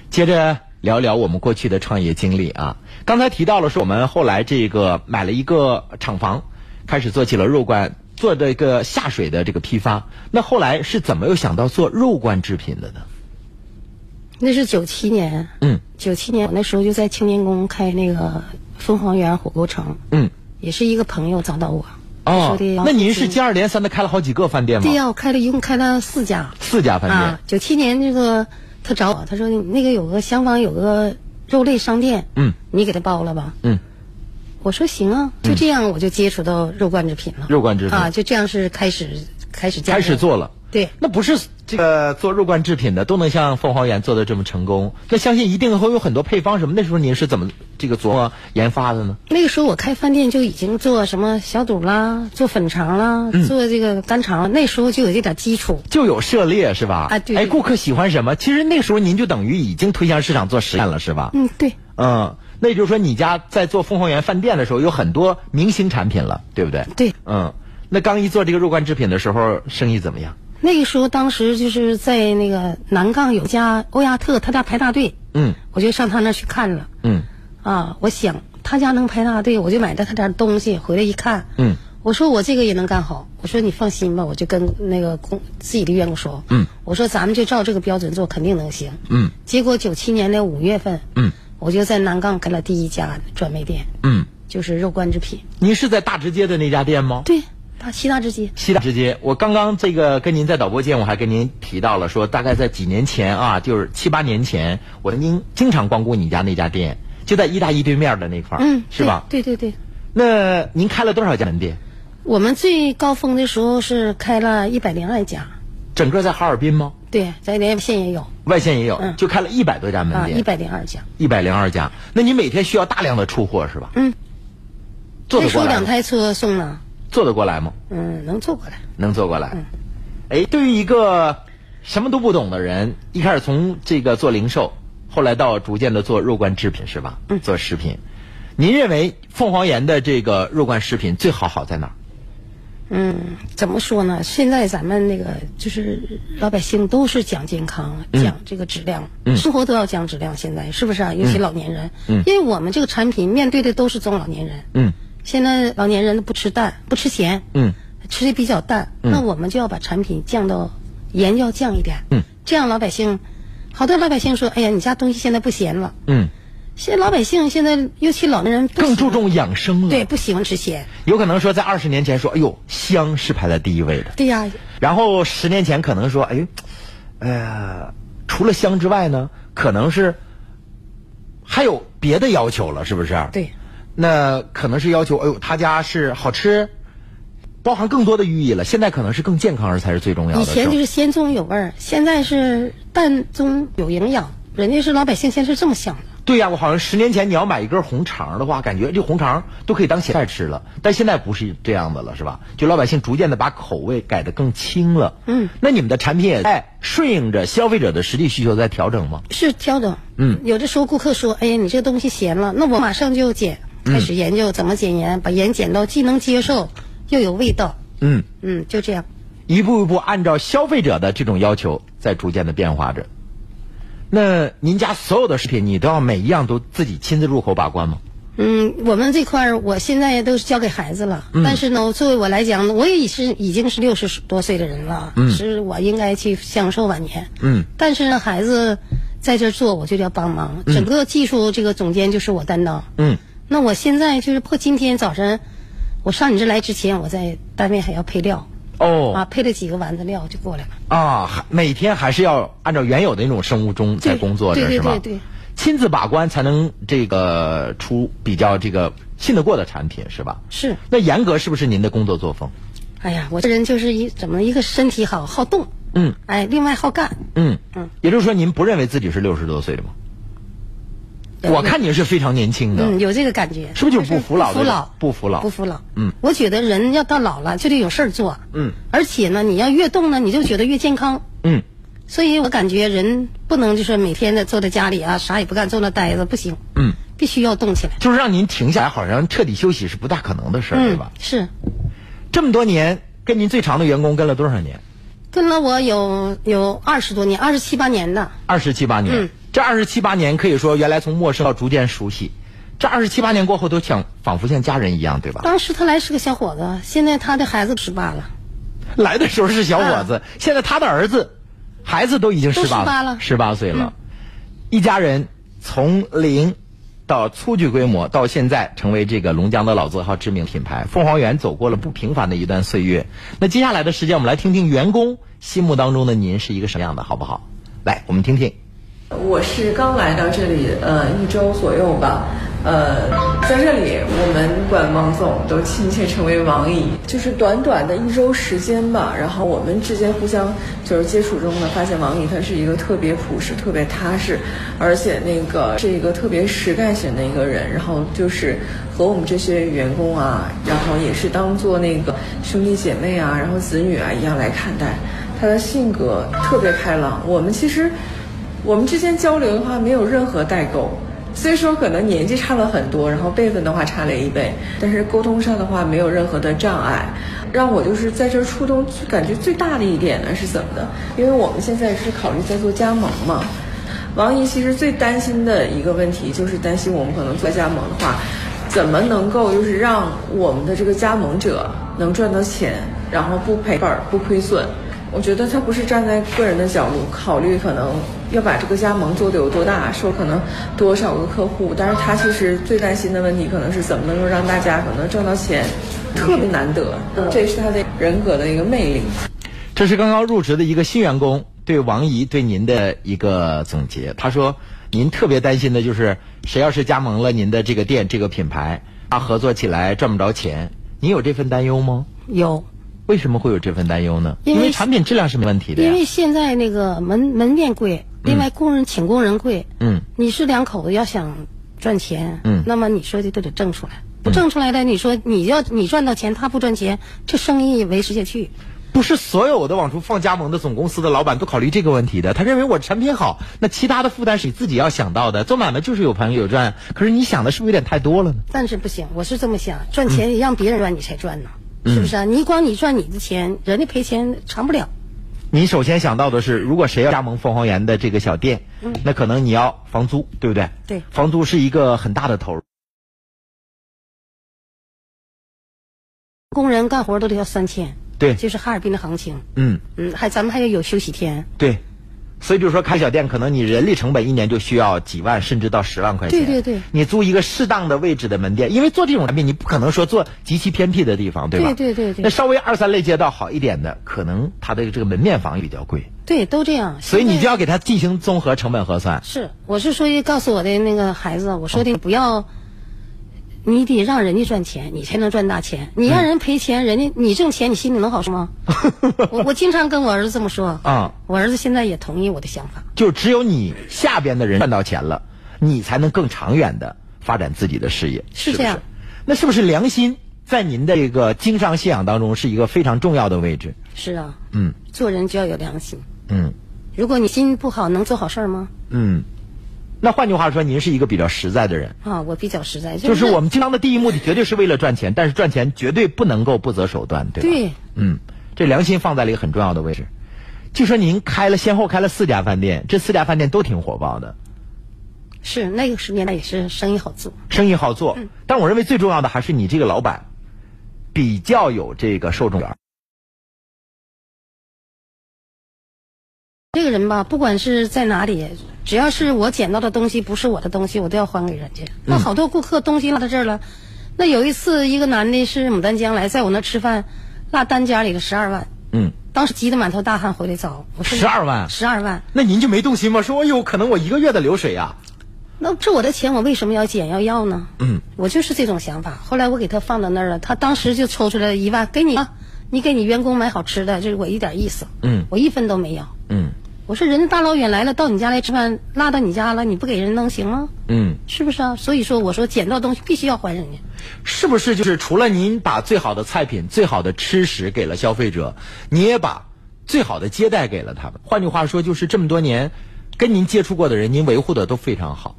接着聊聊我们过去的创业经历啊。刚才提到了说我们后来这个买了一个厂房，开始做起了肉罐。做这个下水的这个批发，那后来是怎么又想到做肉罐制品的呢？那是九七年，嗯，九七年我那时候就在青年宫开那个凤凰园火锅城，嗯，也是一个朋友找到我，哦，那您是接二连三的开了好几个饭店吗？对呀，我开了一共开了四家，四家饭店。九七年那个他找我，他说那个有个香坊有个肉类商店，嗯，你给他包了吧，嗯。我说行啊，就这样我就接触到肉罐制品了。肉罐制品啊，就这样是开始开始开始做了。对，那不是这个做肉罐制品的都能像凤凰园做的这么成功？那相信一定会有很多配方什么。那时候您是怎么这个琢磨研发的呢？那个时候我开饭店就已经做什么小肚啦，做粉肠啦，做这个干肠，那时候就有这点基础，就有涉猎是吧？啊，对。哎，顾客喜欢什么？其实那时候您就等于已经推向市场做实验了，是吧？嗯，对。嗯。那也就是说，你家在做凤凰园饭店的时候，有很多明星产品了，对不对？对。嗯，那刚一做这个肉罐制品的时候，生意怎么样？那个时候，当时就是在那个南岗有家欧亚特，他家排大队。嗯。我就上他那去看了。嗯。啊，我想他家能排大队，我就买了他点东西回来一看。嗯。我说我这个也能干好，我说你放心吧，我就跟那个工自己的员工说。嗯。我说咱们就照这个标准做，肯定能行。嗯。结果九七年的五月份。嗯。我就在南岗开了第一家专卖店，嗯，就是肉罐制品。您是在大直街的那家店吗？对，大西大直街。西大直街，我刚刚这个跟您在导播间，我还跟您提到了，说大概在几年前啊，就是七八年前，我曾经经常光顾你家那家店，就在一大一对面的那块儿，嗯，是吧？对对对。那您开了多少家门店？我们最高峰的时候是开了一百零二家。整个在哈尔滨吗？对，在连县也有，外县也有，就开了一百多家门店，一百零二家，一百零二家。那你每天需要大量的出货是吧？嗯，做得过来？两台车送呢？做得过来吗？嗯，能做过来，能做过来。嗯，哎，对于一个什么都不懂的人，一开始从这个做零售，后来到逐渐的做肉罐制品是吧？嗯，做食品。您认为凤凰岩的这个肉罐食品最好好在哪儿？嗯，怎么说呢？现在咱们那个就是老百姓都是讲健康，讲这个质量，生活都要讲质量。现在是不是啊？尤其老年人，因为我们这个产品面对的都是中老年人。嗯，现在老年人不吃淡，不吃咸，嗯，吃的比较淡，那我们就要把产品降到盐要降一点。嗯，这样老百姓，好多老百姓说：“哎呀，你家东西现在不咸了。”嗯。现在老百姓现在，尤其老年人更注重养生了。对，不喜欢吃咸。有可能说，在二十年前说，哎呦，香是排在第一位的。对呀。然后十年前可能说，哎，呃，除了香之外呢，可能是还有别的要求了，是不是？对。那可能是要求，哎呦，他家是好吃，包含更多的寓意了。现在可能是更健康，而才是最重要的。以前就是鲜中有味儿，现在是淡中有营养。人家是老百姓，现在是这么想的。对呀，我好像十年前你要买一根红肠的话，感觉这红肠都可以当咸菜吃了。但现在不是这样的了，是吧？就老百姓逐渐的把口味改得更轻了。嗯，那你们的产品也在顺应着消费者的实际需求在调整吗？是调整。嗯，有的时候顾客说：“哎呀，你这个东西咸了。”那我马上就减，开始研究怎么减盐，把盐减到既能接受又有味道。嗯嗯，就这样。一步一步按照消费者的这种要求在逐渐的变化着。那您家所有的食品，你都要每一样都自己亲自入口把关吗？嗯，我们这块儿我现在都是交给孩子了。嗯但是呢，作为我来讲，我也是已经是六十多岁的人了，嗯是我应该去享受晚年。嗯但是呢，孩子在这做，我就要帮忙。嗯整个技术这个总监就是我担当。嗯，那我现在就是破今天早晨，我上你这来之前，我在单位还要配料。哦啊，配了几个丸子料就过来了。啊，还每天还是要按照原有的那种生物钟在工作着，对对是吧？对对。亲自把关才能这个出比较这个信得过的产品，是吧？是。那严格是不是您的工作作风？哎呀，我这人就是一怎么一个身体好好动，嗯，哎，另外好干，嗯嗯。也就是说，您不认为自己是六十多岁的吗？有我看你是非常年轻的，嗯，有这个感觉，是不是就不服老的？不服老，不服老，不服老。嗯，我觉得人要到老了就得有事儿做，嗯，而且呢，你要越动呢，你就觉得越健康，嗯，所以我感觉人不能就是每天的坐在家里啊，啥也不干，坐那呆着不行，嗯，必须要动起来。就是让您停下来，好像彻底休息是不大可能的事儿，嗯、对吧？是。这么多年跟您最长的员工跟了多少年？跟了我有有二十多年，二十七八年的。二十七八年。嗯。这二十七八年可以说，原来从陌生到逐渐熟悉，这二十七八年过后都像仿佛像家人一样，对吧？当时他来是个小伙子，现在他的孩子十八了。来的时候是小伙子，啊、现在他的儿子、孩子都已经十八了，十八岁了。嗯、一家人从零到初具规模，到现在成为这个龙江的老字号知名品牌，凤凰园走过了不平凡的一段岁月。那接下来的时间，我们来听听员工心目当中的您是一个什么样的，好不好？来，我们听听。我是刚来到这里，呃，一周左右吧。呃，在这里我们管王总都亲切称为王姨。就是短短的一周时间吧，然后我们之间互相就是接触中呢，发现王姨她是一个特别朴实、特别踏实，而且那个是一个特别实干型的一个人。然后就是和我们这些员工啊，然后也是当做那个兄弟姐妹啊，然后子女啊一样来看待。她的性格特别开朗，我们其实。我们之间交流的话没有任何代沟，虽说可能年纪差了很多，然后辈分的话差了一辈，但是沟通上的话没有任何的障碍。让我就是在这触动感觉最大的一点呢是怎么的？因为我们现在是考虑在做加盟嘛。王姨其实最担心的一个问题就是担心我们可能做加盟的话，怎么能够就是让我们的这个加盟者能赚到钱，然后不赔本不亏损。我觉得他不是站在个人的角度考虑，可能要把这个加盟做得有多大，说可能多少个客户，但是他其实最担心的问题可能是怎么能够让大家可能挣到钱，特别难得，这也是他的人格的一个魅力。这是刚刚入职的一个新员工对王姨对您的一个总结。他说，您特别担心的就是谁要是加盟了您的这个店这个品牌，他合作起来赚不着钱，您有这份担忧吗？有。为什么会有这份担忧呢？因为产品质量是没问题的因为现在那个门门店贵，另外工人、嗯、请工人贵。嗯。你是两口子要想赚钱，嗯，那么你说的都得挣出来，不挣出来的，你说你要你赚到钱，他不赚钱，这生意维持下去。不是所有的往出放加盟的总公司的老板都考虑这个问题的。他认为我产品好，那其他的负担是你自己要想到的。做买卖就是有盘有赚，可是你想的是不是有点太多了呢？但是不行，我是这么想，赚钱让别人赚你才赚呢。嗯是不是啊？你光你赚你的钱，人家赔钱偿不了。你首先想到的是，如果谁要加盟凤凰园的这个小店，嗯，那可能你要房租，对不对？对，房租是一个很大的投入。工人干活都得要三千，对，就是哈尔滨的行情。嗯嗯，还咱们还要有休息天。对，所以比如说开小店，可能你人力成本一年就需要几万，甚至到十万块钱。对对对。你租一个适当的位置的门店，因为做这种产品，你不可能说做极其偏僻的地方，对吧？对对对对。那稍微二三类街道好一点的，可能它的这个门面房也比较贵。对，都这样。所以你就要给他进行综合成本核算。是，我是说告诉我的那个孩子，我说的不要。你得让人家赚钱，你才能赚大钱。你让人赔钱，人家你挣钱，你心里能好受吗？我我经常跟我儿子这么说啊。我儿子现在也同意我的想法。就只有你下边的人赚到钱了，你才能更长远的发展自己的事业。是这样。那是不是良心在您的这个经商信仰当中是一个非常重要的位置？是啊。嗯。做人就要有良心。嗯。如果你心不好，能做好事吗？嗯。那换句话说，您是一个比较实在的人啊。我比较实在，就是我们经商的第一目的绝对是为了赚钱，但是赚钱绝对不能够不择手段，对吧？对。嗯，这良心放在了一个很重要的位置。据说您开了先后开了四家饭店，这四家饭店都挺火爆的。是那个十年代也是生意好做，生意好做。嗯。但我认为最重要的还是你这个老板比较有这个受众缘。这个人吧，不管是在哪里，只要是我捡到的东西不是我的东西，我都要还给人家。那好多顾客东西落到这儿了，那有一次一个男的是牡丹江来，在我那吃饭，落单家里了十二万。嗯。当时急得满头大汗回来找我。十二万。十二万。那您就没动心吗？说哎呦，可能我一个月的流水呀。那这我的钱，我为什么要捡要要呢？嗯。我就是这种想法。后来我给他放到那儿了，他当时就抽出来一万给你啊，你给你员工买好吃的，这是我一点意思。嗯。我一分都没要。嗯。我说人家大老远来了，到你家来吃饭，拉到你家了，你不给人能行吗？嗯，是不是啊？所以说，我说捡到东西必须要还人家。是不是就是除了您把最好的菜品、最好的吃食给了消费者，你也把最好的接待给了他们？换句话说，就是这么多年跟您接触过的人，您维护的都非常好。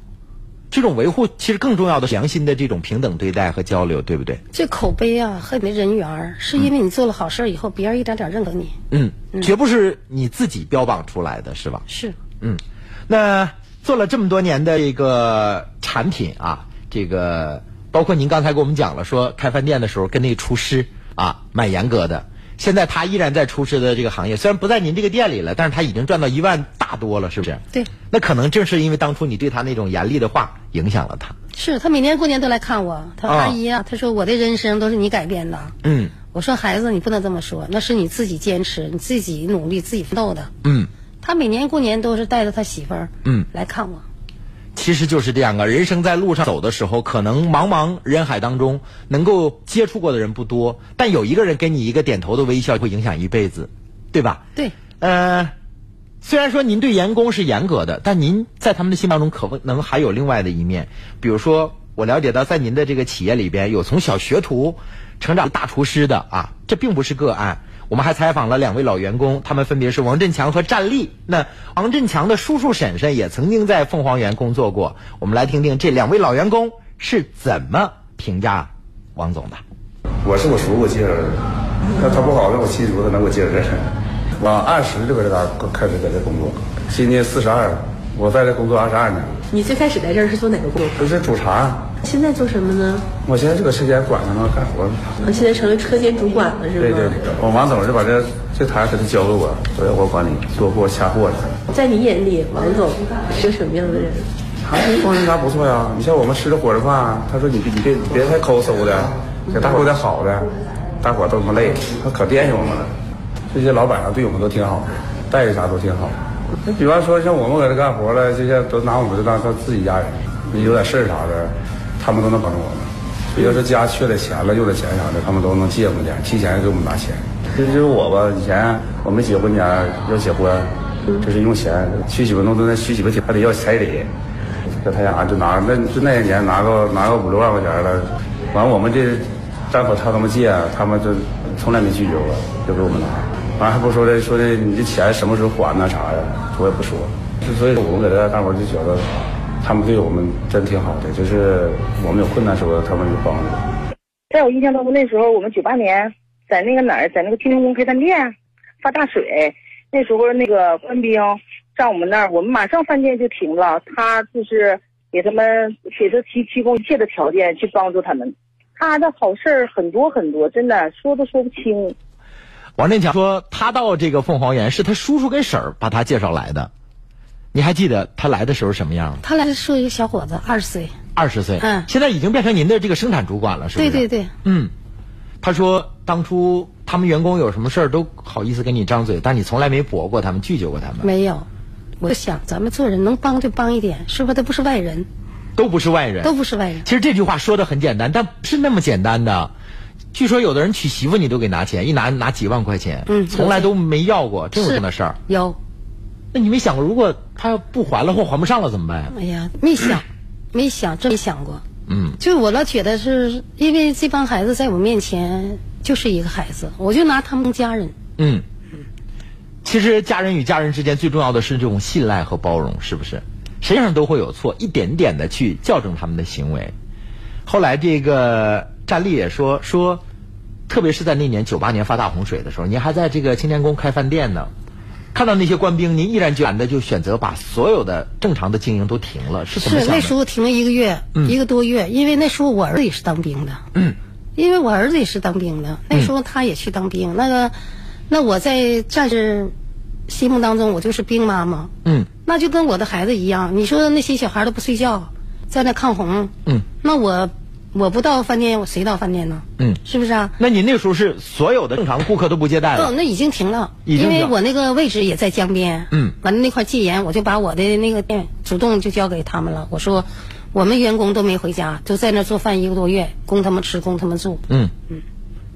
这种维护其实更重要的是良心的这种平等对待和交流，对不对？这口碑啊和你的人缘，是因为你做了好事以后，别人一点点认可你。嗯，绝不是你自己标榜出来的是吧？是。嗯，那做了这么多年的一个产品啊，这个包括您刚才给我们讲了，说开饭店的时候跟那厨师啊蛮严格的。现在他依然在厨师的这个行业，虽然不在您这个店里了，但是他已经赚到一万大多了，是不是？对。那可能正是因为当初你对他那种严厉的话影响了他。是他每年过年都来看我，他说阿姨啊，他说我的人生都是你改变的。嗯。我说孩子，你不能这么说，那是你自己坚持、你自己努力、自己奋斗的。嗯。他每年过年都是带着他媳妇儿嗯来看我。其实就是这样啊，人生在路上走的时候，可能茫茫人海当中能够接触过的人不多，但有一个人给你一个点头的微笑，会影响一辈子，对吧？对。呃，虽然说您对员工是严格的，但您在他们的心当中可能还有另外的一面。比如说，我了解到在您的这个企业里边有从小学徒成长大厨师的啊，这并不是个案。我们还采访了两位老员工，他们分别是王振强和战立。那王振强的叔叔婶婶也曾经在凤凰园工作过。我们来听听这两位老员工是怎么评价王总的。我是我叔我介绍的，那他不好，那我亲叔他能给我介绍这。我二十就搁这嘎开始在这工作，今年四十二，我在这工作二十二年。你最开始在这儿是做哪个工作？就是煮茶。现在做什么呢？我现在这个车间管着呢，干活。我现在成了车间主管了，是吧？对对，我王总就把这这台给他交给我，所以我管理做货、下货的。在你眼里，王总是个什么样的人？还是风人啥不错呀？你像我们吃的伙食饭，他说你别你别别太抠搜的，给大伙有点好的，大伙都他妈累，他可惦记我们了。这些老板啊，对我们都挺好的，待遇啥都挺好。你比方说像我们搁这干活了，这些都拿我们就当当自己家人，你有点事儿啥的。他们都能帮助我们，比如说家缺点钱了、用点钱啥的，他们都能借我们点，提前给我们拿钱。这就是我吧，以前我们结婚前要结婚，就是用钱娶媳妇弄那娶媳妇还得要彩礼，搁他家就拿那就那些年拿个拿个五六万块钱了，完我们这单口他他们借，他们就从来没拒绝过，就给我们拿。完还不说的说的你这钱什么时候还呢啥呀？我也不说，所以我们搁这干活就觉得。他们对我们真挺好的，就是我们有困难时候，他们有帮助。在我印象当中，那时候我们九八年在那个哪儿，在那个天宫开饭店发大水，那时候那个官兵上我们那儿，我们马上饭店就停了。他就是给他们给他提提供一切的条件去帮助他们，他的好事很多很多，真的说都说不清。王振强说，他到这个凤凰园是他叔叔跟婶儿把他介绍来的。你还记得他来的时候什么样吗？他来的时候一个小伙子，二十岁。二十岁，嗯，现在已经变成您的这个生产主管了，是不是？对对对，嗯。他说，当初他们员工有什么事儿都好意思跟你张嘴，但你从来没驳过他们，拒绝过他们。没有，我想咱们做人能帮就帮一点，是不是？他不是外人，都不是外人，都不是外人。其实这句话说的很简单，但不是那么简单的。据说有的人娶媳妇你都给拿钱，一拿拿几万块钱，嗯，从来都没要过，真有这么事儿。有。那你没想过，如果他要不还了或还不上了怎么办？哎呀，没想，没想，真没想过。嗯，就我老觉得是因为这帮孩子在我面前就是一个孩子，我就拿他们当家人。嗯，其实家人与家人之间最重要的是这种信赖和包容，是不是？谁上都会有错，一点点的去校正他们的行为。后来这个战力也说说，特别是在那年九八年发大洪水的时候，您还在这个青年宫开饭店呢。看到那些官兵，您毅然决然的就选择把所有的正常的经营都停了，是怎么是那时候停了一个月，一个多月，因为那时候我儿子也是当兵的。嗯，因为我儿子也是当兵的，那时候他也去当兵。那个，那我在战士心目当中，我就是兵妈妈。嗯，那就跟我的孩子一样。你说那些小孩都不睡觉，在那抗洪。嗯，那我我不到饭店，我谁到饭店呢？嗯，是不是啊？那你那时候是所有的正常顾客都不接待了？哦，那已经停了，因为我那个位置也在江边。嗯，完了那块戒严，我就把我的那个店主动就交给他们了。我说，我们员工都没回家，就在那做饭一个多月，供他们吃，供他们住。嗯嗯，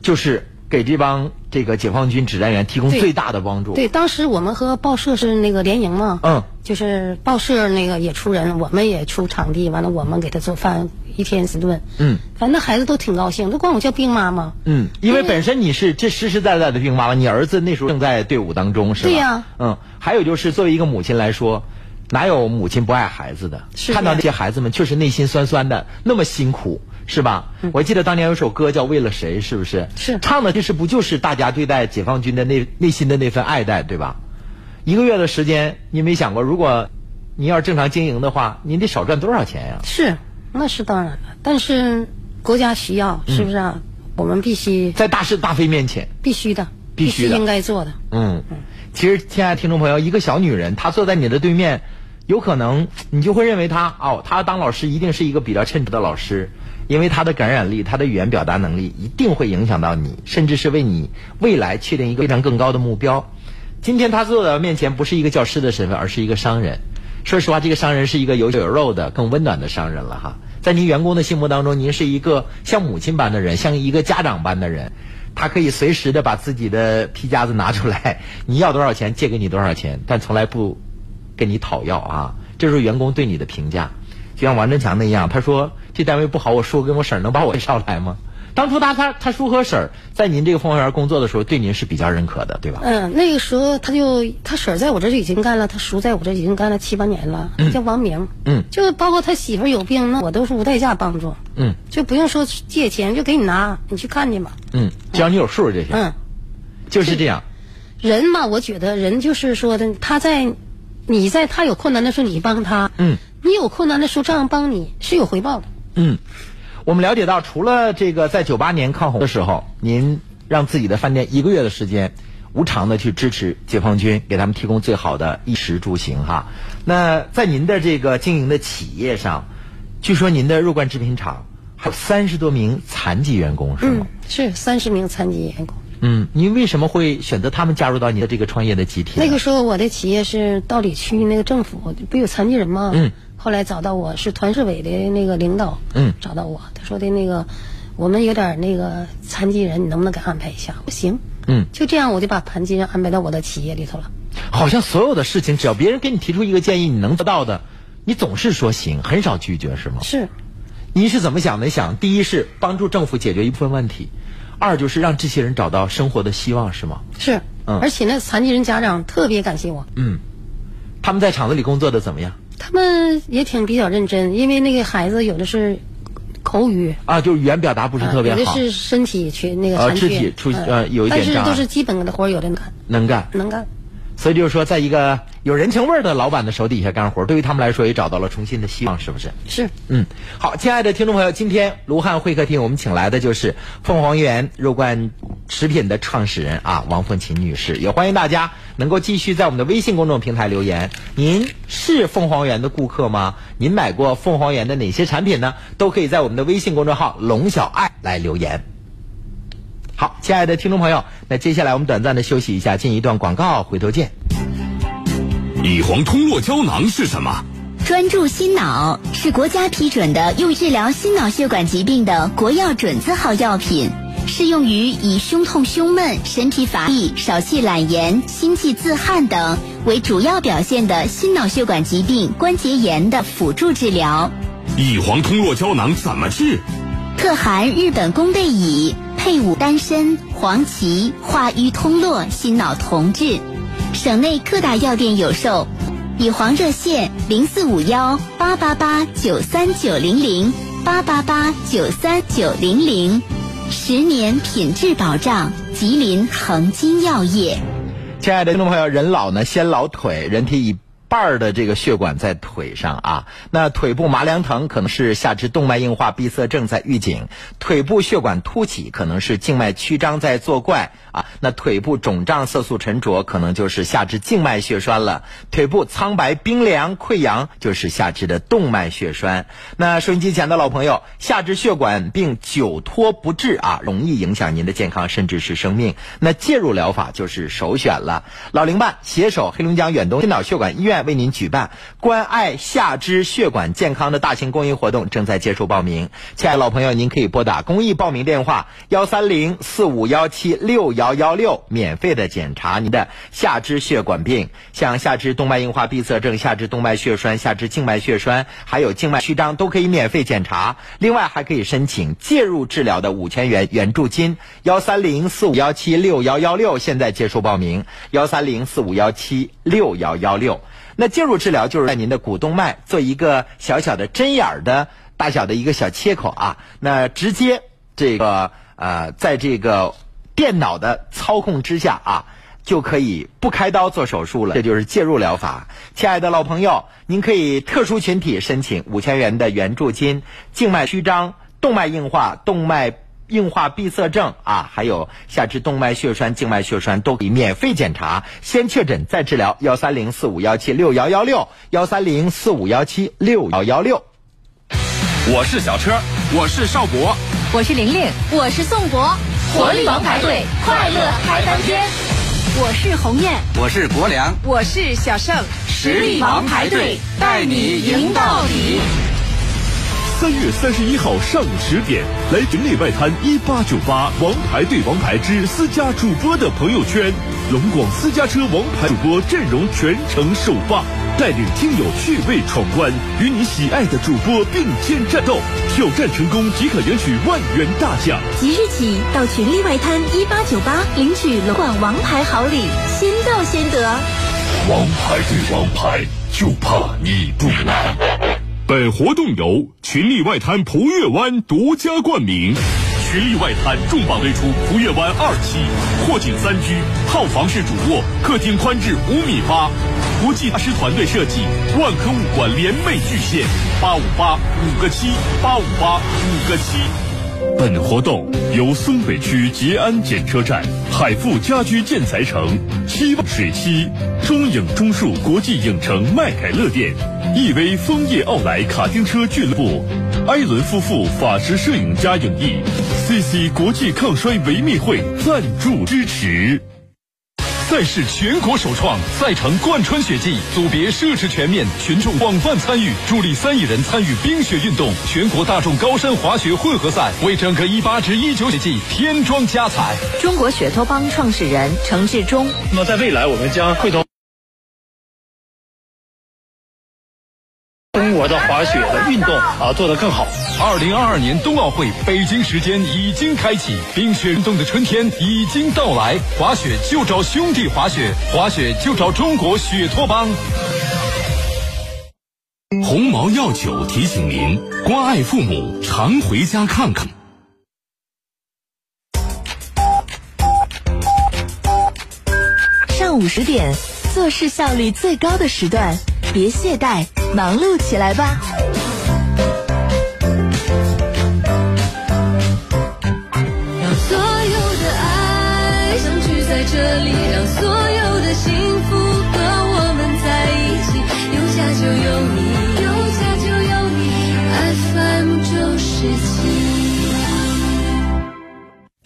就是给这帮这个解放军指战员提供最大的帮助。对，当时我们和报社是那个联营嘛。嗯，就是报社那个也出人，我们也出场地，完了我们给他做饭，一天四顿。嗯反正孩子都挺高兴，都管我叫兵妈妈。嗯，因为本身你是这实实在在的兵妈妈，你儿子那时候正在队伍当中，是吧？对呀嗯，还有就是作为一个母亲来说，哪有母亲不爱孩子的？是看到那些孩子们确实内心酸酸的，那么辛苦，是吧？我记得当年有首歌叫《为了谁》，是不是？嗯是唱的其实不就是大家对待解放军的那内心的那份爱戴，对吧？一个月的时间，你没想过，如果你要是正常经营的话，你得少赚多少钱呀？是，那是当然了，但是国家需要，是不是啊？我们必须在大是大非面前，必须的，必须的应该做的。嗯，其实，亲爱的听众朋友，一个小女人，她坐在你的对面，有可能你就会认为她哦，她当老师一定是一个比较称职的老师，因为他的感染力、他的语言表达能力一定会影响到你，甚至是为你未来确定一个非常更高的目标。今天他坐在面前，不是一个教师的身份，而是一个商人。说实话，这个商人是一个有血有肉的、更温暖的商人了哈。在您员工的心目当中，您是一个像母亲般的人，像一个家长般的人。他可以随时的把自己的皮夹子拿出来，你要多少钱借给你多少钱，但从来不跟你讨要啊。这是员工对你的评价。就像王振强那样，他说这单位不好，我叔跟我婶儿能把我 介绍来吗？当初他他他叔和婶儿在您这个凤凰园工作的时候，对您是比较认可的，对吧？嗯，那个时候他就他婶儿在我这儿就已经干了，他叔在我这儿已经干了七八年了，叫王明。嗯，就包括他媳妇儿有病，那我都是无代价帮助。嗯，就不用说借钱，就给你拿，你去看去吧。嗯，只要你有数这些，嗯，就是这样。人嘛，我觉得人就是说的，他在你在他有困难的时候你帮他，嗯，你有困难的时候这样帮你是有回报的。嗯，我们了解到，除了这个在九八年抗洪的时候，您让自己的饭店一个月的时间无偿的去支持解放军，给他们提供最好的衣食住行哈。那在您的这个经营的企业上，据说您的肉罐制品厂还有三十多名残疾员工是吗？嗯，是三十名残疾员工。嗯，您为什么会选择他们加入到你的这个创业的集体？那个时候我的企业是道里区那个政府不有残疾人吗？嗯。后来找到我是团市委的那个领导，嗯，找到我，他说的那个我们有点那个残疾人，你能不能给安排一下？不行，嗯，就这样我就把残疾人安排到我的企业里头了。好像所有的事情，只要别人给你提出一个建议，你能得到的，你总是说行，很少拒绝，是吗？是。您是怎么想的？想第一是帮助政府解决一部分问题，二就是让这些人找到生活的希望，是吗？是，嗯，而且那残疾人家长特别感谢我。嗯，他们在厂子里工作的怎么样？他们也挺比较认真，因为那个孩子有的是口语。啊，就是语言表达不是特别好，有的是身体缺那个呃残缺，肢体出呃有一点但是都是基本的活有的干，能干，能干。所以就是说，在一个有人情味儿的老板的手底下干活，对于他们来说也找到了重新的希望，是不是？是。嗯，好，亲爱的听众朋友，今天卢汉会客厅我们请来的就是凤凰园肉罐食品的创始人啊王凤琴女士，也欢迎大家能够继续在我们的微信公众平台留言。您是凤凰园的顾客吗？您买过凤凰园的哪些产品呢？都可以在我们的微信公众号“龙小爱”来留言。好，亲爱的听众朋友，那接下来我们短暂的休息一下，进一段广告，回头见。乙黄通络胶囊是什么？专注心脑是国家批准的用于治疗心脑血管疾病的国药准字号药品，适用于以胸痛、胸闷、神疲乏力、少气懒言、心悸自汗等为主要表现的心脑血管疾病关节炎的辅助治疗。乙黄通络胶囊怎么治？特含日本宫贝乙，配伍丹参、黄芪，化瘀通络，心脑同治。省内各大药店有售。以黄热线零四五幺八八八九三九零零八八八九三九零零，十年品质保障，吉林恒金药业。亲爱的听众朋友，人老呢先老腿，人体一瓣儿的这个血管在腿上啊。那腿部麻凉疼可能是下肢动脉硬化闭塞症在预警，腿部血管凸起可能是静脉曲张在作怪啊。那腿部肿胀、色素沉着可能就是下肢静脉血栓了。腿部苍白、冰凉、溃疡就是下肢的动脉血栓。那收音机前的老朋友，下肢血管病久拖不治啊，容易影响您的健康，甚至是生命。那介入疗法就是首选了。老龄办携手黑龙江远东心脑血管医院为您举办关爱下肢血管健康的大型公益活动，正在接受报名。亲爱的老朋友，您可以拨打公益报名电话幺三零四五幺七六幺幺幺六，免费的检查您的下肢血管病，像下肢动脉硬化闭塞症、下肢动脉血栓、下肢静脉血栓，还有静脉曲张都可以免费检查。另外还可以申请介入治疗的五千元援助金。幺三零四五幺七六幺幺六，现在接受报名。幺三零四五幺七六幺幺六，那介入治疗就是在您的股动脉做一个小小的针眼儿的大小的一个小切口啊，那直接这个呃，在这个电脑的操控之下啊，就可以不开刀做手术了，这就是介入疗法。亲爱的老朋友，您可以特殊群体申请五千元的援助金，静脉曲张、动脉硬化、动脉。硬化闭塞症啊，还有下肢动脉血栓、静脉血栓都可以免费检查，先确诊再治疗。幺三零四五幺七六幺幺六，幺三零四五幺七六幺幺六。我是小车，我是邵博，我是玲玲，我是宋博，活力王牌队，快乐嗨翻天。我是鸿雁，我是国良，我是小胜，实力王牌队带你赢到底。三月三十一号上午十点，来群内外滩一八九八王牌对王牌之私家主播的朋友圈，龙广私家车王牌主播阵容全程首发，带领听友趣味闯关，与你喜爱的主播并肩战斗，挑战成功即可领取万元大奖。即日起到群力外滩一八九八领取龙广王牌好礼，先到先得。王牌对王牌，就怕你不来。本活动由群力外滩璞悦湾独家冠名，群力外滩重磅推出璞悦湾二期，阔景三居，套房式主卧，客厅宽至五米八，国际大师团队设计，万科物管联袂巨献，八五八五个七，八五八五个七。本活动由松北区捷安检车站、海富家居建材城、七望水七、中影中数国际影城麦凯乐店、亿威枫叶奥莱卡丁车俱乐部、埃伦夫妇法式摄影家影艺、CC 国际抗衰维密会赞助支持。赛事全国首创，赛程贯穿雪季，组别设置全面，群众广泛参与，助力三亿人参与冰雪运动。全国大众高山滑雪混合赛为整个一八至一九雪季添砖加彩。中国雪托邦创始人程志忠。那么在未来，我们将会同。的滑雪的运动啊做得更好。二零二二年冬奥会北京时间已经开启，冰雪运动的春天已经到来。滑雪就找兄弟滑雪，滑雪就找中国雪托邦。鸿茅药酒提醒您：关爱父母，常回家看看。上午十点，做事效率最高的时段，别懈怠。忙碌起来吧！让所有的爱相聚在这里，让所有的幸福和我们在一起。有家就有你，有家就有你。FM 九十七。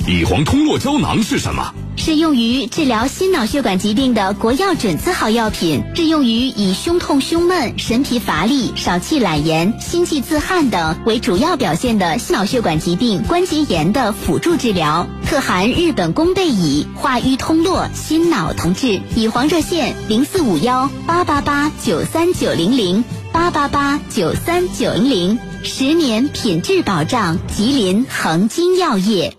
乙黄通络胶囊是什么？适用于治疗心脑血管疾病的国药准字号药品，适用于以胸痛、胸闷、神疲乏力、少气懒言、心悸自汗等为主要表现的心脑血管疾病关节炎的辅助治疗。特含日本宫贝乙，化瘀通络，心脑同治。以黄热线零四五幺八八八九三九零零八八八九三九零零。十年品质保障，吉林恒金药业。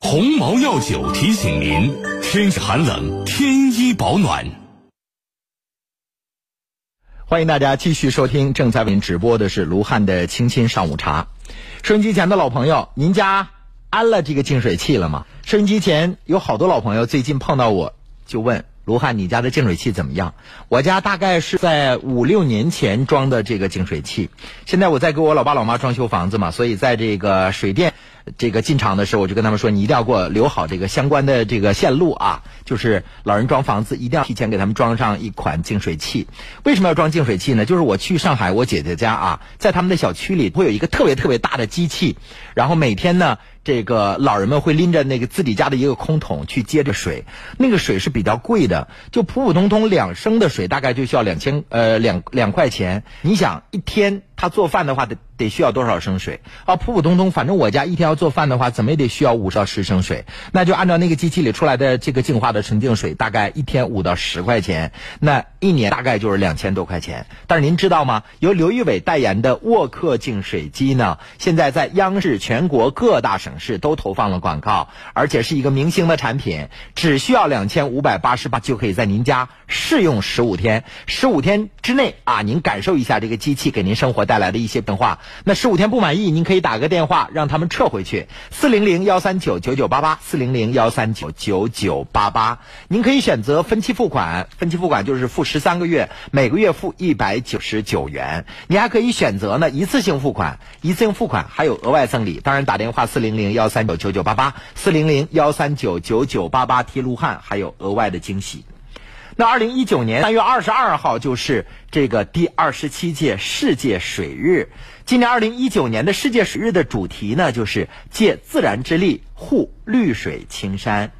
鸿茅药酒提醒您：天气寒冷，添衣保暖。欢迎大家继续收听正在为您直播的是卢汉的清新上午茶。收音机前的老朋友，您家安了这个净水器了吗？收音机前有好多老朋友最近碰到我就问卢汉，你家的净水器怎么样？我家大概是在五六年前装的这个净水器，现在我在给我老爸老妈装修房子嘛，所以在这个水电。这个进场的时候，我就跟他们说，你一定要给我留好这个相关的这个线路啊，就是老人装房子一定要提前给他们装上一款净水器。为什么要装净水器呢？就是我去上海我姐姐家啊，在他们的小区里会有一个特别特别大的机器，然后每天呢，这个老人们会拎着那个自己家的一个空桶去接着水，那个水是比较贵的，就普普通通两升的水大概就需要两千呃两两块钱。你想一天他做饭的话得得需要多少升水啊？普普通通，反正我家一天要做饭的话，怎么也得需要五到十升水。那就按照那个机器里出来的这个净化的纯净水，大概一天五到十块钱，那一年大概就是两千多块钱。但是您知道吗？由刘玉伟代言的沃克净水机呢，现在在央视全国各大省市都投放了广告，而且是一个明星的产品，只需要两千五百八十八就可以在您家试用十五天。十五天之内啊，您感受一下这个机器给您生活带来的一些变化。那十五天不满意，您可以打个电话让他们撤回去，四零零幺三九九九八八，四零零幺三九九九八八。您可以选择分期付款，分期付款就是付十三个月，每个月付一百九十九元。你还可以选择呢一次性付款，一次性付款还有额外赠礼。当然打电话四零零幺三九九九八八，四零零幺三九九九八八提卢汉还有额外的惊喜。那二零一九年三月二十二号就是这个第二十七届世界水日。今年二零一九年的世界水日的主题呢，就是借自然之力护绿水青山。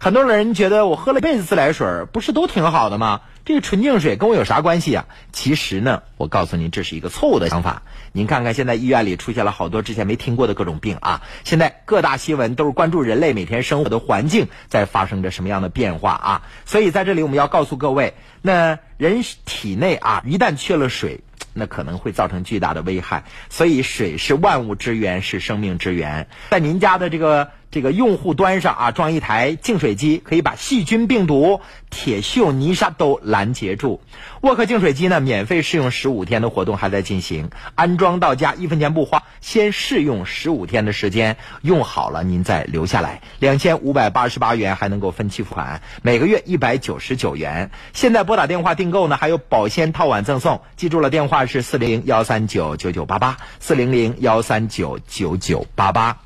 很多人觉得我喝了一辈子自来水，不是都挺好的吗？这个纯净水跟我有啥关系啊？其实呢，我告诉您，这是一个错误的想法。您看看，现在医院里出现了好多之前没听过的各种病啊！现在各大新闻都是关注人类每天生活的环境在发生着什么样的变化啊！所以在这里我们要告诉各位，那人体内啊，一旦缺了水，那可能会造成巨大的危害。所以水是万物之源，是生命之源。在您家的这个。这个用户端上啊，装一台净水机，可以把细菌、病毒、铁锈、泥沙都拦截住。沃克净水机呢，免费试用十五天的活动还在进行，安装到家一分钱不花，先试用十五天的时间，用好了您再留下来。两千五百八十八元还能够分期付款，每个月一百九十九元。现在拨打电话订购呢，还有保鲜套碗赠送。记住了，电话是四零零幺三九九九八八，四零零幺三九九九八八。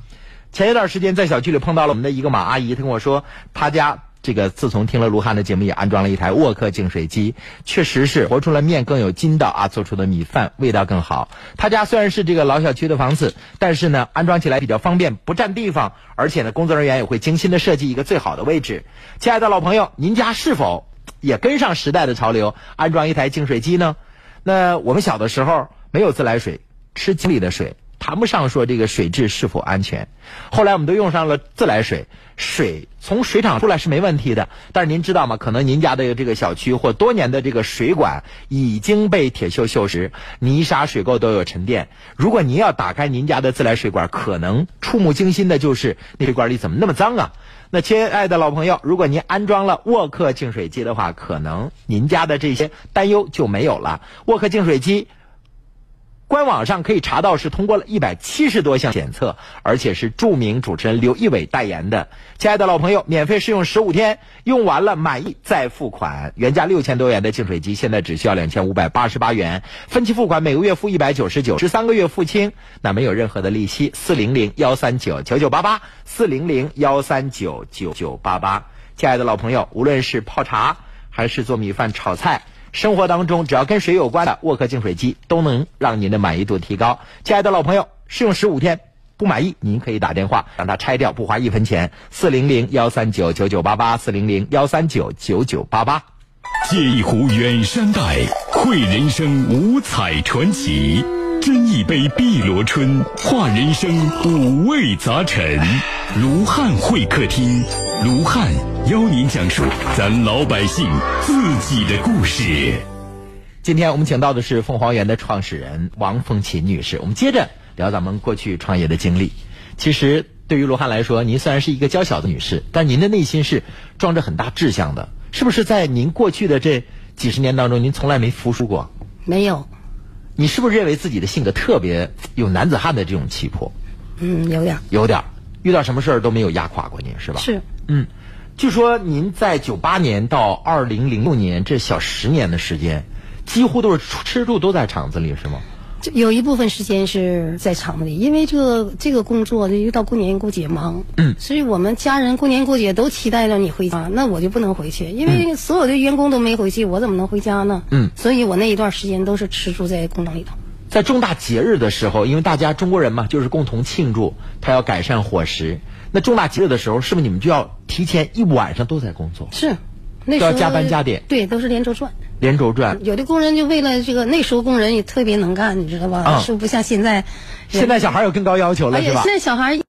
前一段时间在小区里碰到了我们的一个马阿姨，她跟我说，她家这个自从听了卢汉的节目，也安装了一台沃克净水机，确实是活出了面更有筋道啊，做出的米饭味道更好。他家虽然是这个老小区的房子，但是呢，安装起来比较方便，不占地方，而且呢，工作人员也会精心的设计一个最好的位置。亲爱的老朋友，您家是否也跟上时代的潮流，安装一台净水机呢？那我们小的时候没有自来水，吃井里的水。谈不上说这个水质是否安全，后来我们都用上了自来水，水从水厂出来是没问题的。但是您知道吗？可能您家的这个小区或多年的这个水管已经被铁锈锈蚀，泥沙、水垢都有沉淀。如果您要打开您家的自来水管，可能触目惊心的就是那水管里怎么那么脏啊？那亲爱的老朋友，如果您安装了沃克净水机的话，可能您家的这些担忧就没有了。沃克净水机。官网上可以查到，是通过了一百七十多项检测，而且是著名主持人刘仪伟代言的。亲爱的老朋友，免费试用十五天，用完了满意再付款。原价六千多元的净水机，现在只需要两千五百八十八元，分期付款，每个月付一百九十九，十三个月付清，那没有任何的利息。四零零幺三九九九八八，四零零幺三九九九八八。亲爱的老朋友，无论是泡茶还是做米饭、炒菜。生活当中只要跟水有关的沃克净水机都能让您的满意度提高。亲爱的老朋友，试用十五天不满意，您可以打电话让他拆掉，不花一分钱。四零零幺三九九九八八，四零零幺三九九九八八。借一壶远山黛，绘人生五彩传奇；斟一杯碧螺春，化人生五味杂陈。卢汉会客厅，卢汉邀您讲述咱老百姓自己的故事。今天我们请到的是凤凰园的创始人王凤琴女士。我们接着聊咱们过去创业的经历。其实对于卢汉来说，您虽然是一个娇小的女士，但您的内心是装着很大志向的。是不是在您过去的这几十年当中，您从来没服输过？没有。你是不是认为自己的性格特别有男子汉的这种气魄？嗯，有点。有点。遇到什么事儿都没有压垮过您，是吧？是。嗯，据说您在九八年到二零零六年这小十年的时间，几乎都是吃住都在厂子里，是吗？有一部分时间是在厂子里，因为这个这个工作一到过年过节忙，嗯，所以我们家人过年过节都期待着你回家，那我就不能回去，因为所有的员工都没回去，我怎么能回家呢？嗯，所以我那一段时间都是吃住在工厂里头。在重大节日的时候，因为大家中国人嘛，就是共同庆祝，他要改善伙食。那重大节日的时候，是不是你们就要提前一晚上都在工作？是，那都要加班加点。对，都是连轴转。连轴转。有的工人就为了这个，那时候工人也特别能干，你知道吧？啊，是不像现在。现在小孩有更高要求了，是吧？现在小孩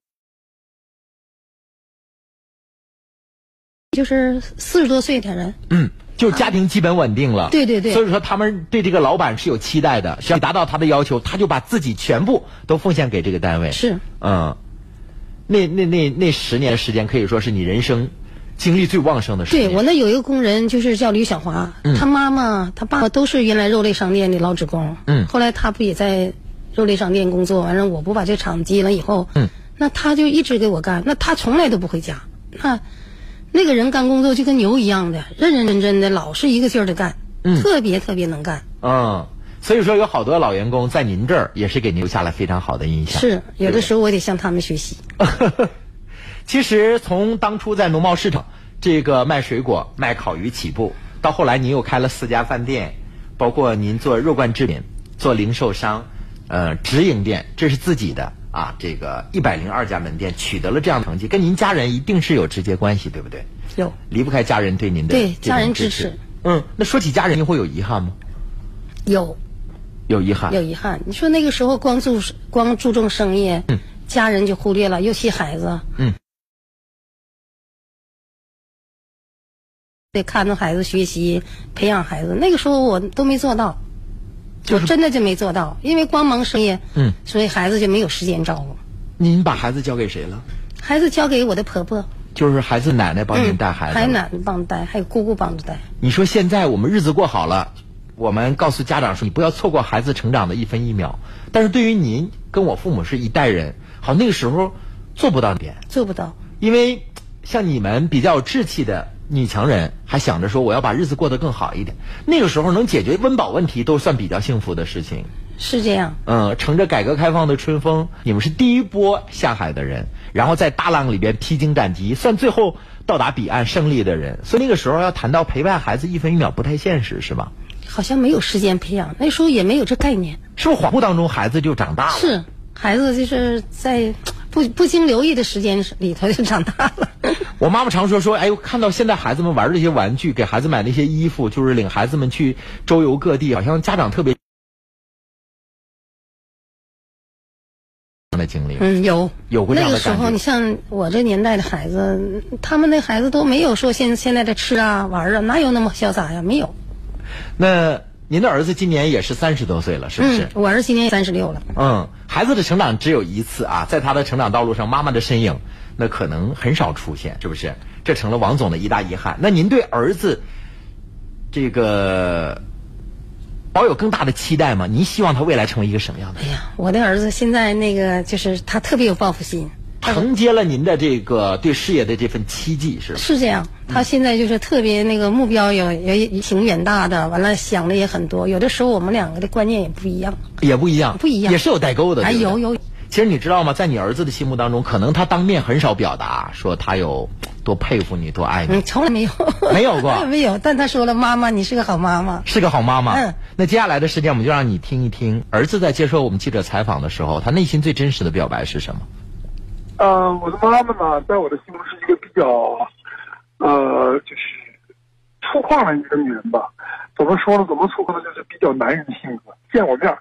就是四十多岁的人。嗯，就是家庭基本稳定了。对对对。所以说，他们对这个老板是有期待的，想达到他的要求，他就把自己全部都奉献给这个单位。是。嗯，那那那那十年的时间，可以说是你人生。精力最旺盛的时候对我那有一个工人，就是叫吕小华，他妈妈、他爸爸都是原来肉类商店的老职工。嗯，后来他不也在肉类商店工作？完了，我不把这厂接了以后，嗯，那他就一直给我干，那他从来都不回家。那那个人干工作就跟牛一样的，认认真真的，老是一个劲儿的干，嗯，特别特别能干。嗯，所以说有好多老员工在您这儿也是给您留下了非常好的印象。是，有的时候我得向他们学习。其实从当初在农贸市场这个卖水果、卖烤鱼起步，到后来您又开了四家饭店，包括您做肉罐制品、做零售商，呃，直营店，这是自己的啊，这个一百零二家门店取得了这样的成绩，跟您家人一定是有直接关系，对不对？有，离不开家人对您的对家人支持。嗯，那说起家人，您会有遗憾吗？有，有遗憾，有遗憾。你说那个时候光注光注重生意，嗯，家人就忽略了，尤其孩子，嗯。得看着孩子学习，培养孩子。那个时候我都没做到，就真的就没做到，因为光忙生意，嗯，所以孩子就没有时间照顾。您把孩子交给谁了？孩子交给我的婆婆，就是孩子奶奶帮您带孩子，还奶奶帮带，还有姑姑帮着带。你说现在我们日子过好了，我们告诉家长说，你不要错过孩子成长的一分一秒。但是对于您跟我父母是一代人，好那个时候做不到点，做不到，因为像你们比较有志气的。女强人还想着说我要把日子过得更好一点，那个时候能解决温饱问题都算比较幸福的事情。是这样。嗯，乘着改革开放的春风，你们是第一波下海的人，然后在大浪里边披荆斩棘，算最后到达彼岸胜利的人。所以那个时候要谈到陪伴孩子一分一秒不太现实，是吧？好像没有时间培养，那时候也没有这概念。是不是恍惚当中孩子就长大了？是，孩子就是在不不经留意的时间里头就长大了。我妈妈常说说，哎呦，看到现在孩子们玩这些玩具，给孩子买那些衣服，就是领孩子们去周游各地，好像家长特别的经历。嗯，有有过这样的那个时候，你像我这年代的孩子，他们那孩子都没有说现现在的吃啊玩啊，哪有那么潇洒呀？没有。那您的儿子今年也是三十多岁了，是不是？嗯，我儿子今年三十六了。嗯，孩子的成长只有一次啊，在他的成长道路上，妈妈的身影。那可能很少出现，是不是？这成了王总的一大遗憾。那您对儿子这个保有更大的期待吗？您希望他未来成为一个什么样的？哎呀，我的儿子现在那个就是他特别有报复心，承接了您的这个对事业的这份期冀，是吧？是这样，他现在就是特别那个目标有也挺远大的，完了想的也很多。有的时候我们两个的观念也不一样，也不一样，不一样，也是有代沟的。哎，有有。其实你知道吗？在你儿子的心目当中，可能他当面很少表达说他有多佩服你、多爱你。嗯，从来没有，没有过，没有。但他说了：“妈妈，你是个好妈妈。”是个好妈妈。嗯。那接下来的时间，我们就让你听一听儿子在接受我们记者采访的时候，他内心最真实的表白是什么？呃，我的妈妈呢，在我的心中是一个比较，呃，就是粗犷的一个女人吧。怎么说呢？怎么粗犷呢？就是比较男人的性格。见我面，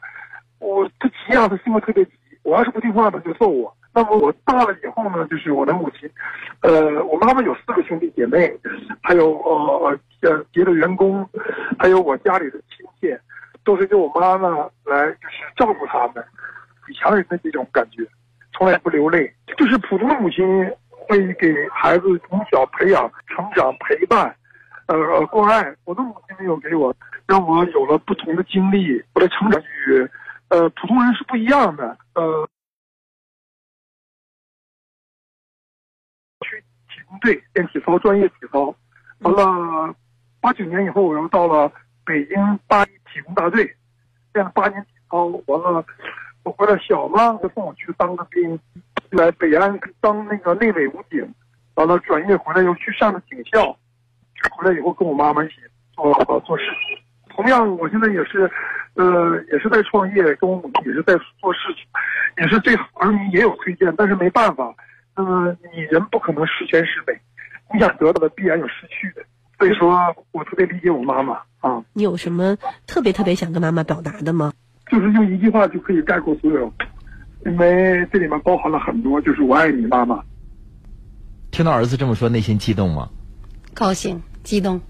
我她急啊，她性格特别急。我要是不听话，她就揍我。那么我大了以后呢，就是我的母亲，呃，我妈妈有四个兄弟姐妹，还有呃呃别的员工，还有我家里的亲戚，都是由我妈妈来就是照顾他们，女强人的这种感觉，从来不流泪。就是普通的母亲会给孩子从小培养、成长、陪伴，呃，关爱。我的母亲没有给我，让我有了不同的经历，我的成长与呃普通人是不一样的，呃。去体工队练体操，专业体操。完了，八九年以后，我又到了北京八一体工大队，练了八年体操。完了，我回来小嘛，就送我去当个兵，来北安当那个内委武警。完了，转业回来又去上了警校。回来以后，跟我妈妈一起做做事情。同样，我现在也是，呃，也是在创业，跟我母亲也是在做事情，也是对儿女也有推荐，但是没办法。那么你人不可能十全十美，你想得到的必然有失去的。所以说我特别理解我妈妈啊。你有什么特别特别想跟妈妈表达的吗？就是用一句话就可以概括所有，因为这里面包含了很多，就是我爱你，妈妈。听到儿子这么说，内心激动吗？高兴、激动。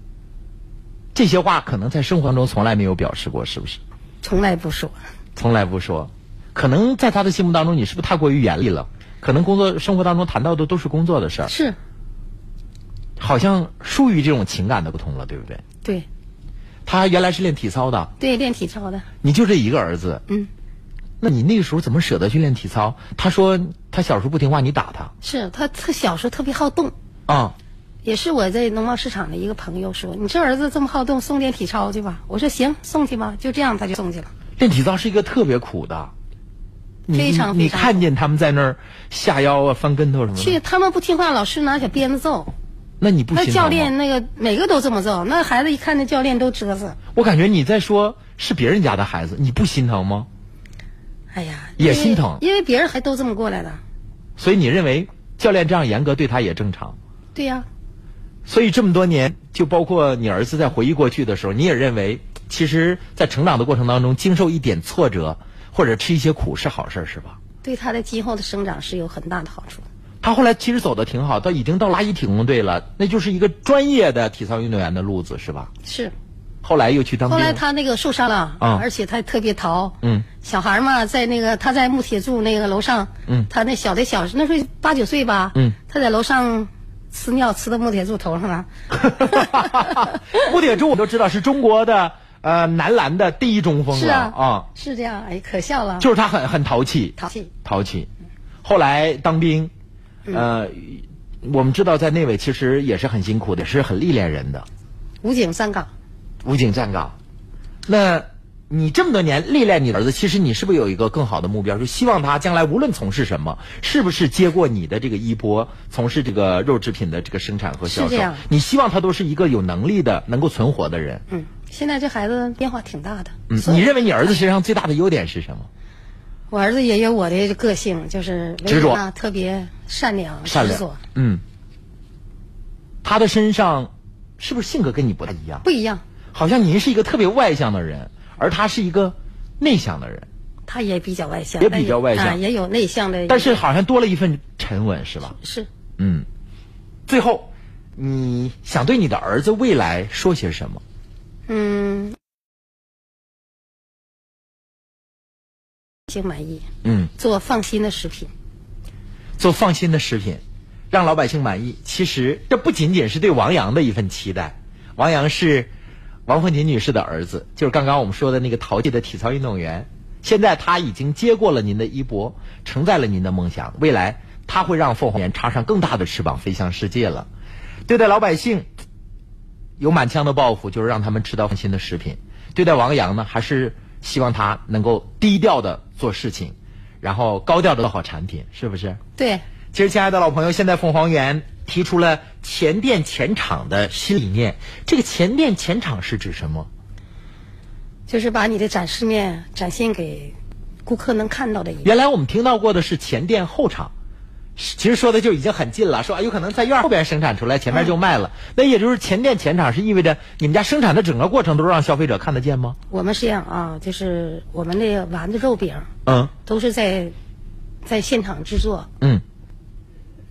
这些话可能在生活中从来没有表示过，是不是？从来不说。从来不说，可能在他的心目当中，你是不是太过于严厉了？可能工作生活当中谈到的都是工作的事儿，是，好像疏于这种情感的沟通了，对不对？对。他原来是练体操的，对，练体操的。你就这一个儿子，嗯，那你那个时候怎么舍得去练体操？他说他小时候不听话，你打他。是他，他小时候特别好动。啊。也是我在农贸市场的一个朋友说：“你这儿子这么好动，送练体操去吧。”我说：“行，送去吧。”就这样，他就送去了。练体操是一个特别苦的。非常你看见他们在那儿下腰啊、翻跟头什么的？去，他们不听话，老师拿小鞭子揍。那你不？那教练那个每个都这么揍，那孩子一看那教练都啧瑟。我感觉你在说是别人家的孩子，你不心疼吗？哎呀，也心疼，因为别人还都这么过来的。所以你认为教练这样严格对他也正常？对呀。所以这么多年，就包括你儿子在回忆过去的时候，你也认为，其实，在成长的过程当中，经受一点挫折。或者吃一些苦是好事是吧？对他的今后的生长是有很大的好处。他后来其实走的挺好，他已经到拉一体工队了，那就是一个专业的体操运动员的路子是吧？是。后来又去当兵。后来他那个受伤了，啊，而且他特别淘。嗯。小孩嘛，在那个他在木铁柱那个楼上，嗯，他那小的小那时候八九岁吧，嗯，他在楼上呲尿呲到木铁柱头上了。木铁柱我都知道是中国的。呃，男篮的第一中锋了啊，是这样，哎，可笑了。就是他很很淘气，淘气，淘气。后来当兵，呃，我们知道在内委其实也是很辛苦的，是很历练人的。武警站岗，武警站岗。那你这么多年历练你儿子，其实你是不是有一个更好的目标，就希望他将来无论从事什么，是不是接过你的这个衣钵，从事这个肉制品的这个生产和销售？你希望他都是一个有能力的、能够存活的人。嗯。现在这孩子变化挺大的。嗯，你认为你儿子身上最大的优点是什么？我儿子也有我的个性，就是执着，特别善良、善良。嗯，他的身上是不是性格跟你不太一样？不一样。好像您是一个特别外向的人，而他是一个内向的人。他也比较外向，也比较外向，也有内向的。但是好像多了一份沉稳，是吧？是。嗯，最后，你想对你的儿子未来说些什么？嗯，行满意。嗯，做放心的食品，做放心的食品，让老百姓满意。其实这不仅仅是对王阳的一份期待。王阳是王凤琴女士的儿子，就是刚刚我们说的那个淘气的体操运动员。现在他已经接过了您的衣钵，承载了您的梦想。未来他会让凤凰园插上更大的翅膀，飞向世界了。对待老百姓。有满腔的抱负，就是让他们吃到放心的食品。对待王阳呢，还是希望他能够低调的做事情，然后高调的做好产品，是不是？对。其实，亲爱的老朋友，现在凤凰园提出了前店前厂的新理念。这个前店前厂是指什么？就是把你的展示面展现给顾客能看到的。原来我们听到过的是前店后厂，其实说的就已经很近了，说啊有可能在院后边生产出来，前面就卖了。那也就是前店前厂是意味着你们家生产的整个过程都让消费者看得见吗？我们是这样啊，就是我们的丸子肉饼，嗯，都是在在现场制作，嗯，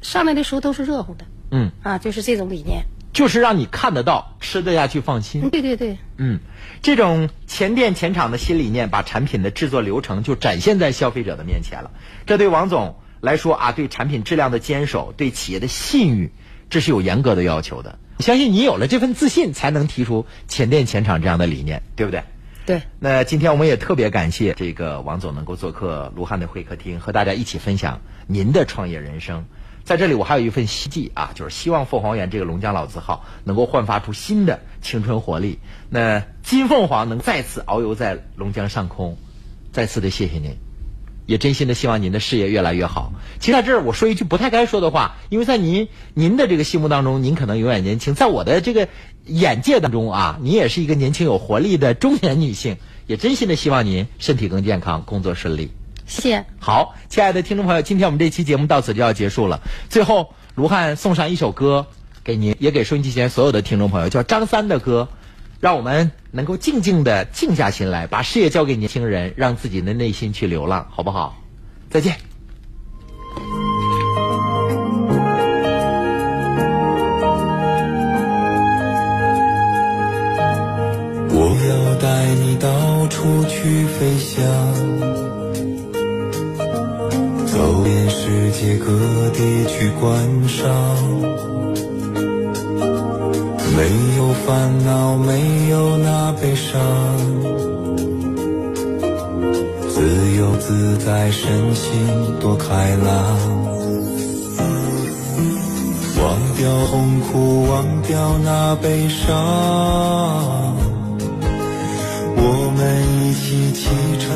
上来的时候都是热乎的，嗯，啊，就是这种理念。就是让你看得到、吃得下去、放心。对对对。嗯，这种前店前厂的新理念，把产品的制作流程就展现在消费者的面前了。这对王总来说啊，对产品质量的坚守，对企业的信誉，这是有严格的要求的。相信你有了这份自信，才能提出前店前厂这样的理念，对不对？对。那今天我们也特别感谢这个王总能够做客卢汉的会客厅，和大家一起分享您的创业人生。在这里，我还有一份希冀啊，就是希望凤凰园这个龙江老字号能够焕发出新的青春活力。那金凤凰能再次遨游在龙江上空，再次的谢谢您，也真心的希望您的事业越来越好。其实在这儿我说一句不太该说的话，因为在您您的这个心目当中，您可能永远年轻，在我的这个眼界当中啊，您也是一个年轻有活力的中年女性，也真心的希望您身体更健康，工作顺利。谢谢。好，亲爱的听众朋友，今天我们这期节目到此就要结束了。最后，卢汉送上一首歌给您，也给收音机前所有的听众朋友，叫张三的歌，让我们能够静静的静下心来，把事业交给年轻人，让自己的内心去流浪，好不好？再见。我要带你到处去飞翔。走遍世界各地去观赏，没有烦恼，没有那悲伤，自由自在，身心多开朗，忘掉痛苦，忘掉那悲伤，我们一起启程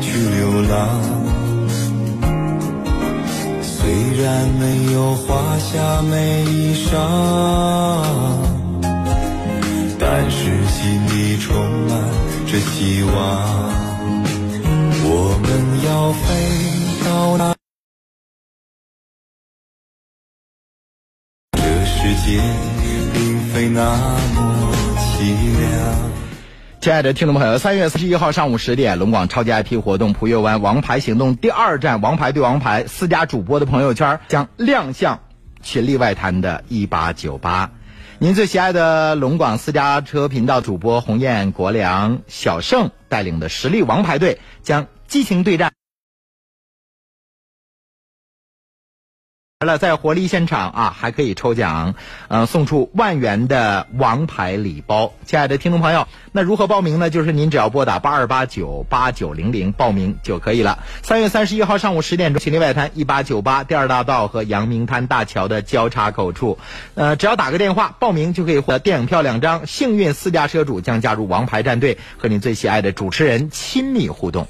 去流浪。虽然没有华厦美衣裳，但是心里充满着希望。我们要飞到那，这世界并非那么凄凉。亲爱的听众朋友，三月三十一号上午十点，龙广超级 IP 活动“璞悦湾王牌行动”第二站“王牌对王牌”四家主播的朋友圈将亮相群力外滩的一八九八。您最喜爱的龙广私家车频道主播鸿雁、国良、小盛带领的实力王牌队将激情对战。了，在活力现场啊，还可以抽奖，嗯，送出万元的王牌礼包。亲爱的听众朋友，那如何报名呢？就是您只要拨打八二八九八九零零报名就可以了。三月三十一号上午十点钟，秦岭外滩一八九八第二大道和阳明滩大桥的交叉口处，呃，只要打个电话报名就可以获得电影票两张。幸运私家车主将加入王牌战队，和您最喜爱的主持人亲密互动。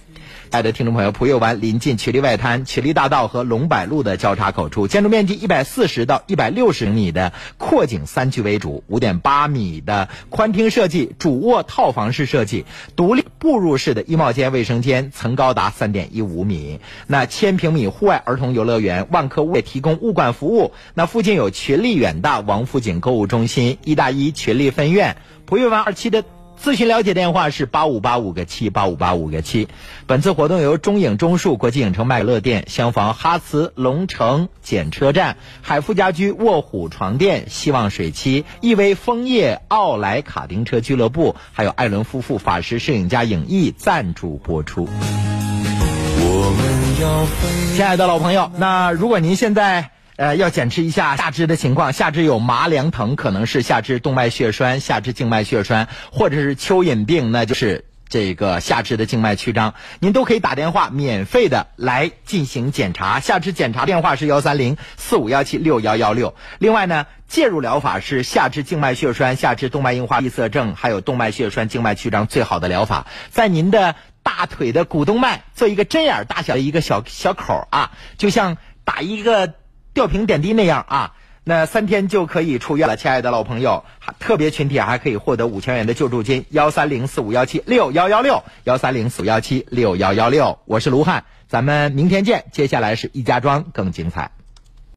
亲爱的听众朋友，普悦湾临近曲力外滩、曲力大道和龙柏路的交叉口处，建筑面积一百四十到一百六十米的阔景三居为主，五点八米的宽厅设计，主卧套房式设计，独立步入式的衣帽间、卫生间，层高达三点一五米。那千平米户外儿童游乐园，万科物业提供物管服务。那附近有群力远大王府井购物中心、一大一群力分院、普悦湾二期的。咨询了解电话是八五八五个七八五八五个七。本次活动由中影中数国际影城麦乐店、厢房哈茨龙城检车站、海富家居卧虎床垫、希望水漆、亿威枫叶奥莱卡丁车俱乐部，还有艾伦夫妇法师摄影家影艺赞助播出。我们要。亲爱的老朋友，那如果您现在。呃，要检查一下下肢的情况，下肢有麻凉疼，可能是下肢动脉血栓、下肢静脉血栓，或者是蚯蚓病，那就是这个下肢的静脉曲张。您都可以打电话免费的来进行检查。下肢检查电话是幺三零四五幺七六幺幺六。另外呢，介入疗法是下肢静脉血栓、下肢动脉硬化闭塞症，还有动脉血栓、静脉曲张最好的疗法，在您的。大腿的股动脉做一个针眼大小的一个小小口啊，就像打一个吊瓶点滴那样啊。那三天就可以出院了，亲爱的老朋友，特别群体还可以获得五千元的救助金，幺三零四五幺七六幺幺六，幺三零四五幺七六幺幺六。我是卢汉，咱们明天见。接下来是易家庄，更精彩。